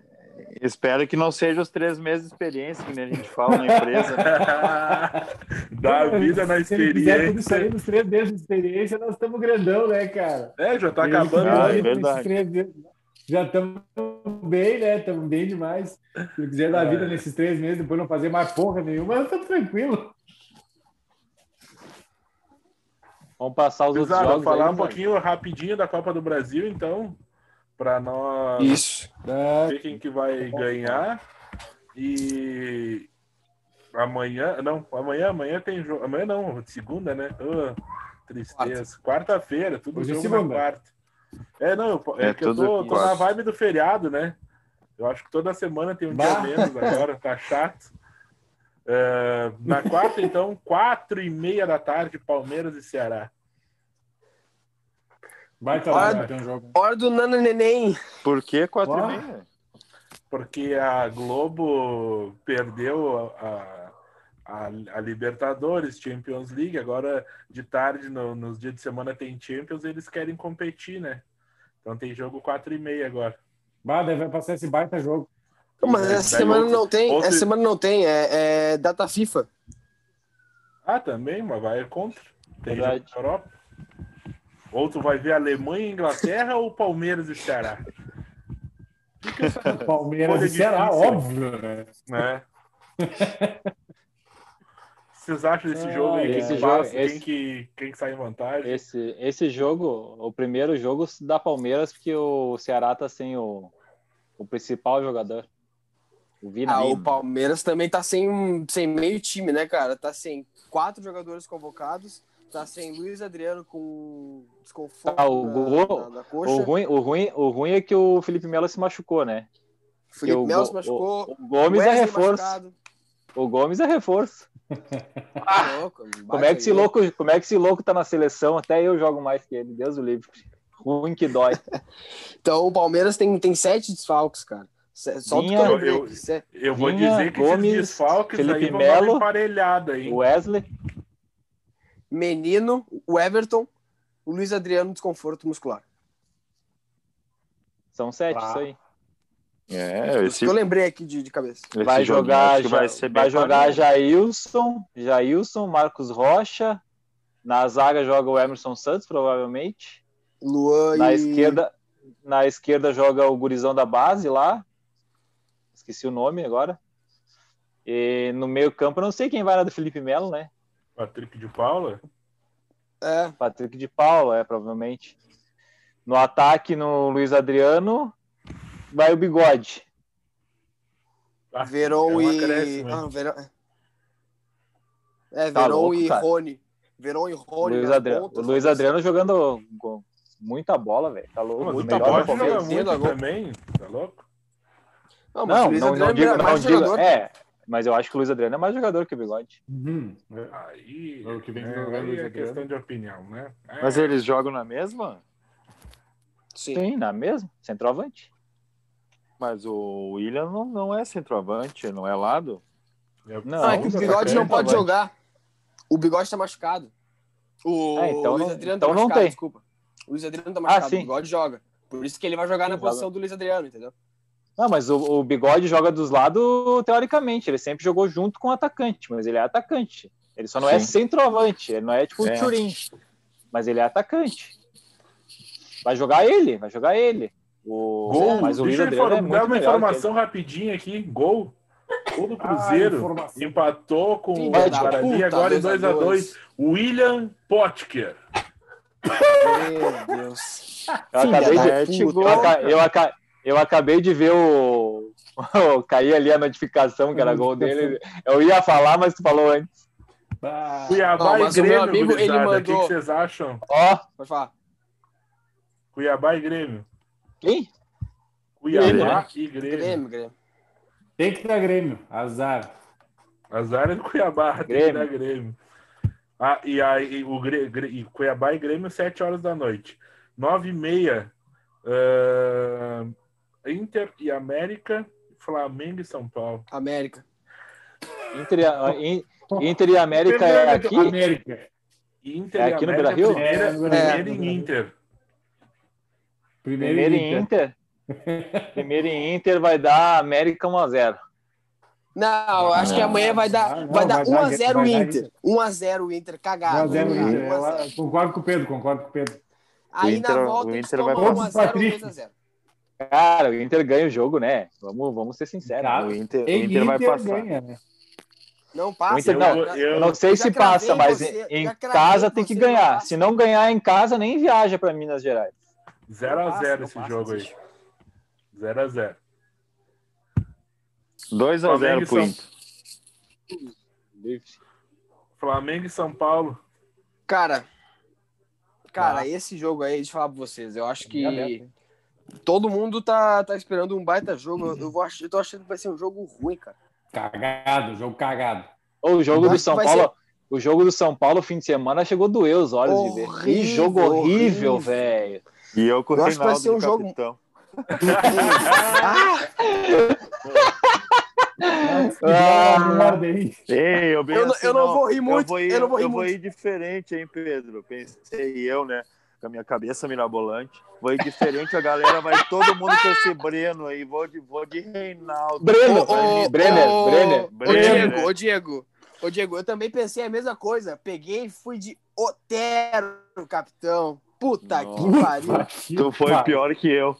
Espero que não seja os três meses de experiência que a gente fala na empresa. Dá vida na experiência. Se nos três meses de experiência, nós estamos grandão, né, cara? É, já tá acabando. Ah, é verdade. Já estamos bem, né? Estamos bem demais. Se quiser dar é. vida nesses três meses, depois não fazer mais porra nenhuma, eu tô tranquilo. Vamos passar os Exato, outros jogos. falar aí, um pouquinho rapidinho da Copa do Brasil, então, para nós Isso. ver quem que vai ganhar. E amanhã, não, amanhã, amanhã tem jogo. Amanhã não, segunda, né? Oh, tristeza. Quarta-feira, tudo Hoje é jogo na quarta. É, não, é, é que eu tô, tô, na vibe do feriado, né? Eu acho que toda semana tem um bah. dia menos agora, tá chato. Uh, na quarta, então, quatro e meia da tarde, Palmeiras e Ceará. Vai estar lá, vai ter um jogo. Hora do Nana Neném. Por que quatro Uau. e meia? Porque a Globo perdeu a, a, a, Libertadores, Champions League. Agora, de tarde, no, nos dias de semana, tem Champions eles querem competir, né? Então tem jogo 4 e meia agora. Bah, deve passar esse baita jogo. mas essa semana outro, não tem, outro... essa semana não tem, é, é, data FIFA. Ah, também, mas vai contra. Tem Verdade. jogo na Europa. Ou tu vai ver Alemanha e Inglaterra ou Palmeiras e Ceará? Palmeiras e Ceará, óbvio, né? É. vocês acham desse jogo aí? Esse quem, jogo, passa, esse, quem, que, quem que sai em vantagem? Esse, esse jogo, o primeiro jogo da Palmeiras, porque o Ceará tá sem o, o principal jogador. O Ah, o Palmeiras também tá sem, sem meio time, né, cara? Tá sem quatro jogadores convocados, tá sem Luiz Adriano com desconforto ah, o, na, na, coxa. O ruim, o, ruim, o ruim é que o Felipe Melo se machucou, né? Felipe Melo se machucou. O, o Gomes é reforço. Machucado. O Gomes é reforço. Ah, louco, como, é que esse louco, como é que esse louco tá na seleção? Até eu jogo mais que ele, Deus o livre. Ruim que dói. então o Palmeiras tem, tem sete desfalques, cara. Só Minha, eu, eu, eu vou Minha, dizer que Gomes, esses desfalques Felipe aí Melo, emparelhada, hein? Wesley. Menino, o Everton, o Luiz Adriano, desconforto muscular. São sete, ah. isso aí. É, esse... eu lembrei aqui de, de cabeça. vai jogar, vai, vai jogar Jailson, Jailson, Marcos Rocha. Na zaga joga o Emerson Santos, provavelmente. Luan na e... esquerda, na esquerda joga o gurizão da base lá. Esqueci o nome agora. E no meio campo, não sei quem vai lá do Felipe Melo, né? Patrick de Paula? É. Patrick de Paula, é, provavelmente. No ataque, no Luiz Adriano, vai o bigode. Ah, Verão é e. Ah, Verão... É, tá Verão louco, e cara. Rony. Verão e Rony. Luiz Adriano, o Luiz Adriano jogando muita bola, velho. Tá louco. Muita bola joga muito agora. também. Tá louco? Não, não, não, não, digo, é não digo. É, mas eu acho que o Luiz Adriano é mais jogador que o Bigode. Uhum. Aí, é o que vem é, aí é questão de opinião, né? É. Mas eles jogam na mesma? Sim, Sim na mesma. Centroavante. Mas o William não, não é centroavante, não é lado. Não, não é que o Bigode não pode jogar. O Bigode tá machucado. O, é, então Luiz Adriano então tá machucado, não tem. desculpa. O Luiz Adriano tá ah, machucado, ah, o Bigode joga. Por isso que ele vai jogar na posição do Luiz Adriano, entendeu? Não, mas o, o, Bigode joga dos lados teoricamente. Ele sempre jogou junto com o atacante, mas ele é atacante. Ele só não é sim. é centroavante, ele não é tipo o é. Turin. Mas ele é atacante. Vai jogar ele, vai jogar ele. O... Gol, mas o deixa eu inform... é dar uma informação rapidinha aqui. Gol. Gol do Cruzeiro. Ah, empatou com Sim, o Guarani agora em 2x2. William Potker. Meu Deus. Eu acabei, de, eu, eu, eu, acabei de ver o. cair ali a notificação que era gol dele. Eu ia falar, mas tu falou antes. Cuiabá Não, e Grêmio, amigo, ele mandou... o que vocês acham? Ó, pode falar. Cuiabá e Grêmio. Quem? Cuiabá e Grêmio. Grêmio, Grêmio. Tem que dar Grêmio, azar. Azar é do Cuiabá, Grêmio. tem que dar Grêmio. Ah, e aí o e Cuiabá e Grêmio, 7 horas da noite. 9 e meia uh, Inter e América, Flamengo e São Paulo. América. Inter, e, Inter e América é aqui? América. Inter é aqui no Beira Rio? Primeiro, é, primeiro em Inter. Primeiro, primeiro em Inter. primeiro em Inter vai dar América 1x0. Não, acho que amanhã vai dar, não, vai dar 1x0 Inter. 1x0 Inter, cagado. 1x0 Inter. Concordo com o Pedro, concordo com o Pedro. Aí Inter, na volta o Inter vai 1x0 2x0. Cara, o Inter ganha o jogo, né? Vamos, vamos ser sinceros. Cara, o Inter, o Inter, vai passar. Ganha, né? Não passa. Inter, não, eu, eu, não sei se passa, mas você, em casa tem que ganhar. Se não ganhar em casa, nem viaja para Minas Gerais. 0x0 esse jogo aí. 0x0. 2x0 pro Inter. Flamengo e São Paulo. Cara, cara, ah. esse jogo aí, deixa eu falar pra vocês, eu acho que todo mundo tá, tá esperando um baita jogo. Eu, vou, eu tô achando que vai ser um jogo ruim, cara. Cagado, jogo cagado. O jogo do São Paulo, ser... o jogo do São Paulo fim de semana chegou a doer os olhos horrível, de ver. Que jogo horrível, velho. E eu com o Reinaldo vai ser um jogo ah! ah, Ei, eu, eu, assim, eu, não, vou rir muito. Eu vou ir, eu, vou ir, eu vou ir diferente, hein, Pedro? Pensei eu, né? Com a minha cabeça mirabolante. Vou ir diferente, a galera vai todo mundo com esse Breno aí. Vou de, vou de Reinaldo. Breno, oh, Brenner, oh, Brenner. Ô, Diego, ô, Diego. Ô, Diego, eu também pensei a mesma coisa. Peguei e fui de Otero, capitão. Puta Nossa, que pariu. Tu foi pior que eu.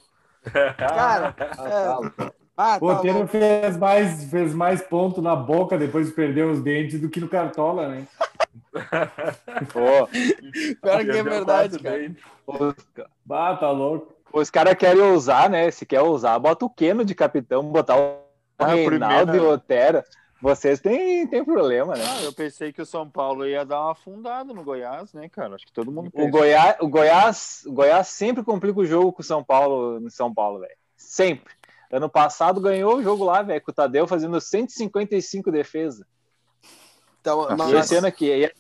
Cara, é... Ah, o Otero tá fez mais, fez mais ponto na boca depois de perder os dentes do que no Cartola, né? Pô. Pior que é verdade, cara. Bah, tá louco. Os caras querem usar, né? Se quer usar, bota o Keno de capitão, botar o ah, Reinaldo e o Otero. Vocês têm, têm problema, né? Ah, eu pensei que o São Paulo ia dar uma afundada no Goiás, né, cara? Acho que todo mundo pensa. O Goiás, o Goiás, o Goiás sempre complica o jogo com o São Paulo, no São Paulo, velho. Sempre. Ano passado ganhou o jogo lá, velho, com o Tadeu fazendo 155 defesa. Então, mas... E esse ano aqui.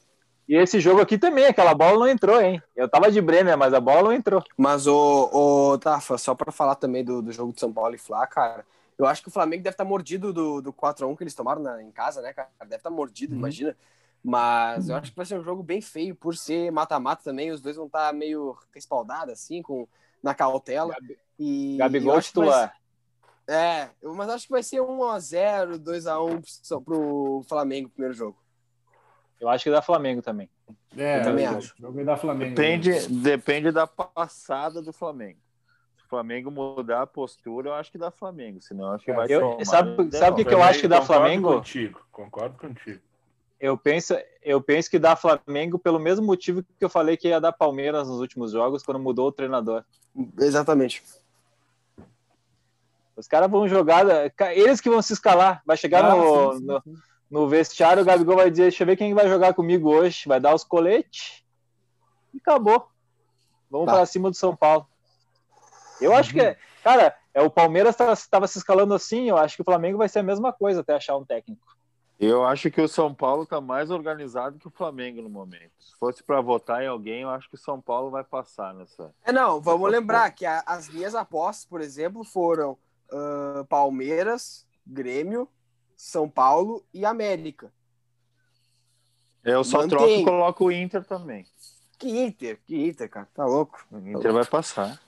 E esse jogo aqui também, aquela bola não entrou, hein? Eu tava de Brenner, mas a bola não entrou. Mas, o, o Tafa, só para falar também do, do jogo de São Paulo e Flá, cara, eu acho que o Flamengo deve estar tá mordido do, do 4x1 que eles tomaram na, em casa, né, cara? Deve estar tá mordido, uhum. imagina. Mas eu acho que vai ser um jogo bem feio, por ser mata-mata também. Os dois vão estar tá meio respaldados, assim, com, na cautela. Gabi, e Gabigol titular. É, mas acho que vai ser 1x0, 2x1 pro Flamengo, primeiro jogo. Eu acho que dá Flamengo também. É, eu também acho. Jogo da Flamengo. Depende, né? depende da passada do Flamengo. Se o Flamengo mudar a postura, eu acho que dá Flamengo. Senão, eu acho que vai eu, Sabe, sabe o que, que eu acho que dá Flamengo? Contigo, concordo contigo. Eu penso, eu penso que dá Flamengo pelo mesmo motivo que eu falei que ia dar Palmeiras nos últimos jogos, quando mudou o treinador. Exatamente. Os caras vão jogar, eles que vão se escalar. Vai chegar ah, no, sim, sim, no, no, vestiário, o Gabigol vai dizer: Deixa eu ver quem vai jogar comigo hoje. Vai dar os coletes e acabou. Vamos tá. para cima do São Paulo. Eu acho que, cara, é, o Palmeiras estava se escalando assim. Eu acho que o Flamengo vai ser a mesma coisa até achar um técnico. Eu acho que o São Paulo está mais organizado que o Flamengo no momento. Se fosse para votar em alguém, eu acho que o São Paulo vai passar nessa. É, não, vamos lembrar que a, as minhas apostas, por exemplo, foram uh, Palmeiras, Grêmio, São Paulo e América. Eu só Mantém. troco e coloco o Inter também. Que Inter? Que Inter, cara? Tá louco? O Inter vai passar.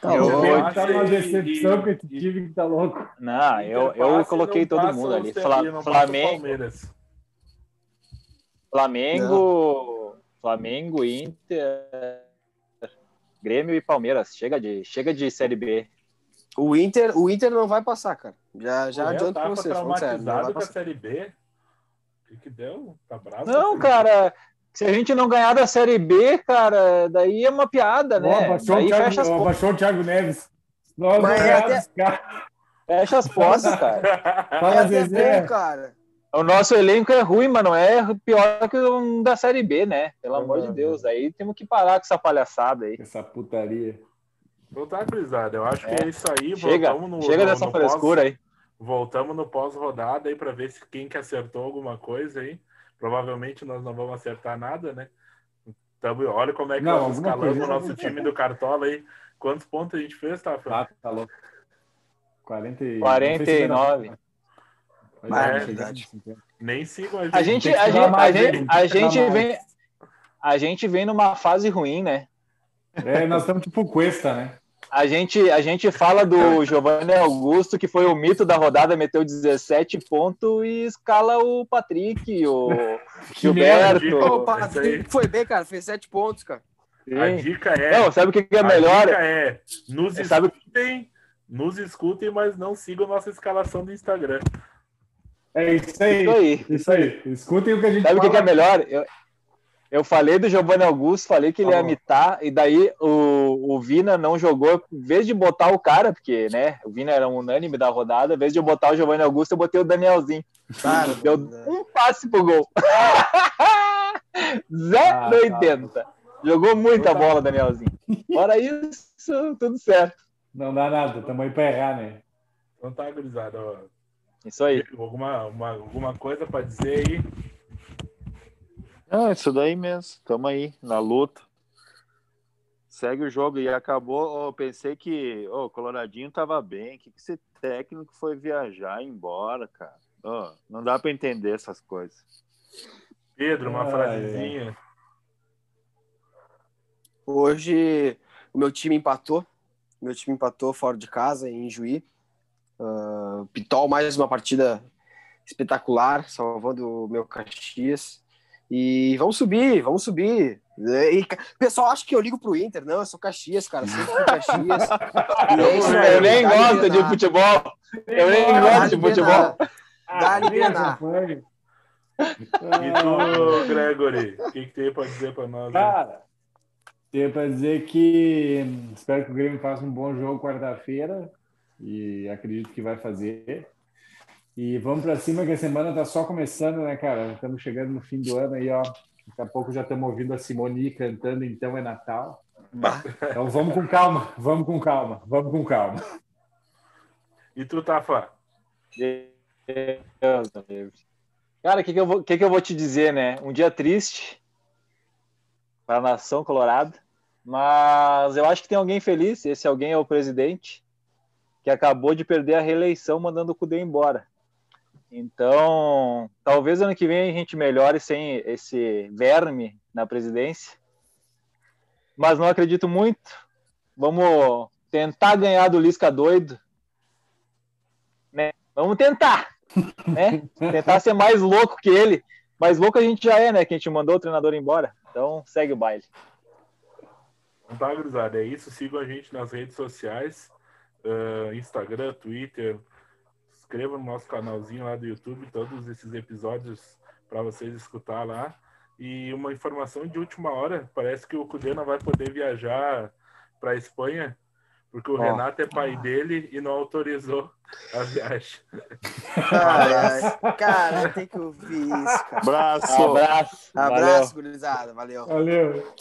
Tá eu, louco. Tá uma decepção que esse time que tá louco. Não, eu, eu coloquei todo mundo ali. Fla, Flamengo. Flamengo. Flamengo, Inter, Grêmio e Palmeiras. Chega de, chega de Série B. O Inter, o Inter não vai passar, cara. Já, já adianto pra vocês. traumatizado com a Série B. O que, deu? Tá bravo? Não, cara. Se a gente não ganhar da Série B, cara, daí é uma piada, né? Abaixou, daí o Thiago, fecha as abaixou o Thiago Neves. Nós Mas é até... Fecha as portas, cara. Fala, Zezé. cara. O nosso elenco é ruim, mas não é pior que um da Série B, né? Pelo amor de Deus. Aí temos que parar com essa palhaçada aí. Essa putaria. Então tá, Crisada. Eu acho é. que é isso aí. Chega, Voltamos no, chega no, dessa no frescura pós, aí. Voltamos no pós-rodada aí para ver se quem que acertou alguma coisa aí. Provavelmente nós não vamos acertar nada, né? Então, olha como é que não, nós escalamos o nosso time do Cartola aí. Quantos pontos a gente fez, tá? Ah, tá louco. 40, 49. Ah, é verdade. Nem sigo a gente. A gente, a gente, a gente, a gente vem. A gente vem numa fase ruim, né? É, nós estamos tipo Cuesta, né? A gente, a gente fala do Giovanni Augusto, que foi o mito da rodada, meteu 17 pontos e escala o Patrick, o Gilberto. O Patrick foi bem, cara, fez 7 pontos, cara. Sim. A dica é. Não, sabe o que, é melhor? A dica é: nos sabe... escutem, nos escutem, mas não sigam nossa escalação do Instagram. É isso aí. Isso aí. Isso aí. Escutem o que a gente Sabe o que, que é melhor? Eu, eu falei do Giovanni Augusto, falei que ele ia mitar, e daí o, o Vina não jogou, em vez de botar o cara, porque né, o Vina era um unânime da rodada, em vez de eu botar o Giovanni Augusto, eu botei o Danielzinho. Cara, Deu um passe pro gol. Zé ah, 80. Jogou muita bola, Danielzinho. Fora isso, tudo certo. Não dá nada, estamos aí para errar, né? Então tá, gurizada. Isso aí. Alguma, uma, alguma coisa para dizer aí? Não, isso daí mesmo. Tamo aí, na luta. Segue o jogo e acabou. Eu pensei que o oh, Coloradinho tava bem. Que, que esse técnico foi viajar e embora, cara? Oh, não dá para entender essas coisas. Pedro, uma ah, frasezinha. É. Hoje o meu time empatou. Meu time empatou fora de casa, em Juí. Uh, Pitol, mais uma partida espetacular, salvando o meu Caxias. E vamos subir, vamos subir. E, pessoal acha que eu ligo pro Inter. Não, eu sou Caxias, cara. Sempre Caxias. é eu nem gosto de futebol. Eu nem gosto de futebol. Dá-lhe ah, E tu, Gregory, o que, que tem para dizer para nós? Cara, tem para dizer que espero que o Grêmio faça um bom jogo quarta-feira e acredito que vai fazer. E vamos para cima que a semana tá só começando, né, cara? Estamos chegando no fim do ano aí, ó. Daqui a pouco já estamos ouvindo a Simone cantando Então é Natal. Bah. Então vamos com calma, vamos com calma, vamos com calma. E tu, Tafa? Deus, Deus. Cara, o que, que, eu vou, que, que eu vou te dizer, né? Um dia triste para a nação colorada, mas eu acho que tem alguém feliz. Esse alguém é o presidente, que acabou de perder a reeleição mandando o Cudê embora. Então, talvez ano que vem a gente melhore sem esse verme na presidência. Mas não acredito muito. Vamos tentar ganhar do Lisca doido. Né? Vamos tentar. Né? tentar ser mais louco que ele. Mais louco a gente já é, né? Que a gente mandou o treinador embora. Então, segue o baile. Então tá, gurizada. É isso. Sigam a gente nas redes sociais. Uh, Instagram, Twitter, inscreva no nosso canalzinho lá do YouTube, todos esses episódios para vocês escutar lá. E uma informação de última hora, parece que o Cudê não vai poder viajar para a Espanha, porque o oh. Renato é pai dele e não autorizou a viagem. Cara, cara tem que ouvir isso, cara. Abraço. Abraço. Abraço, gurizada. Valeu. Valeu.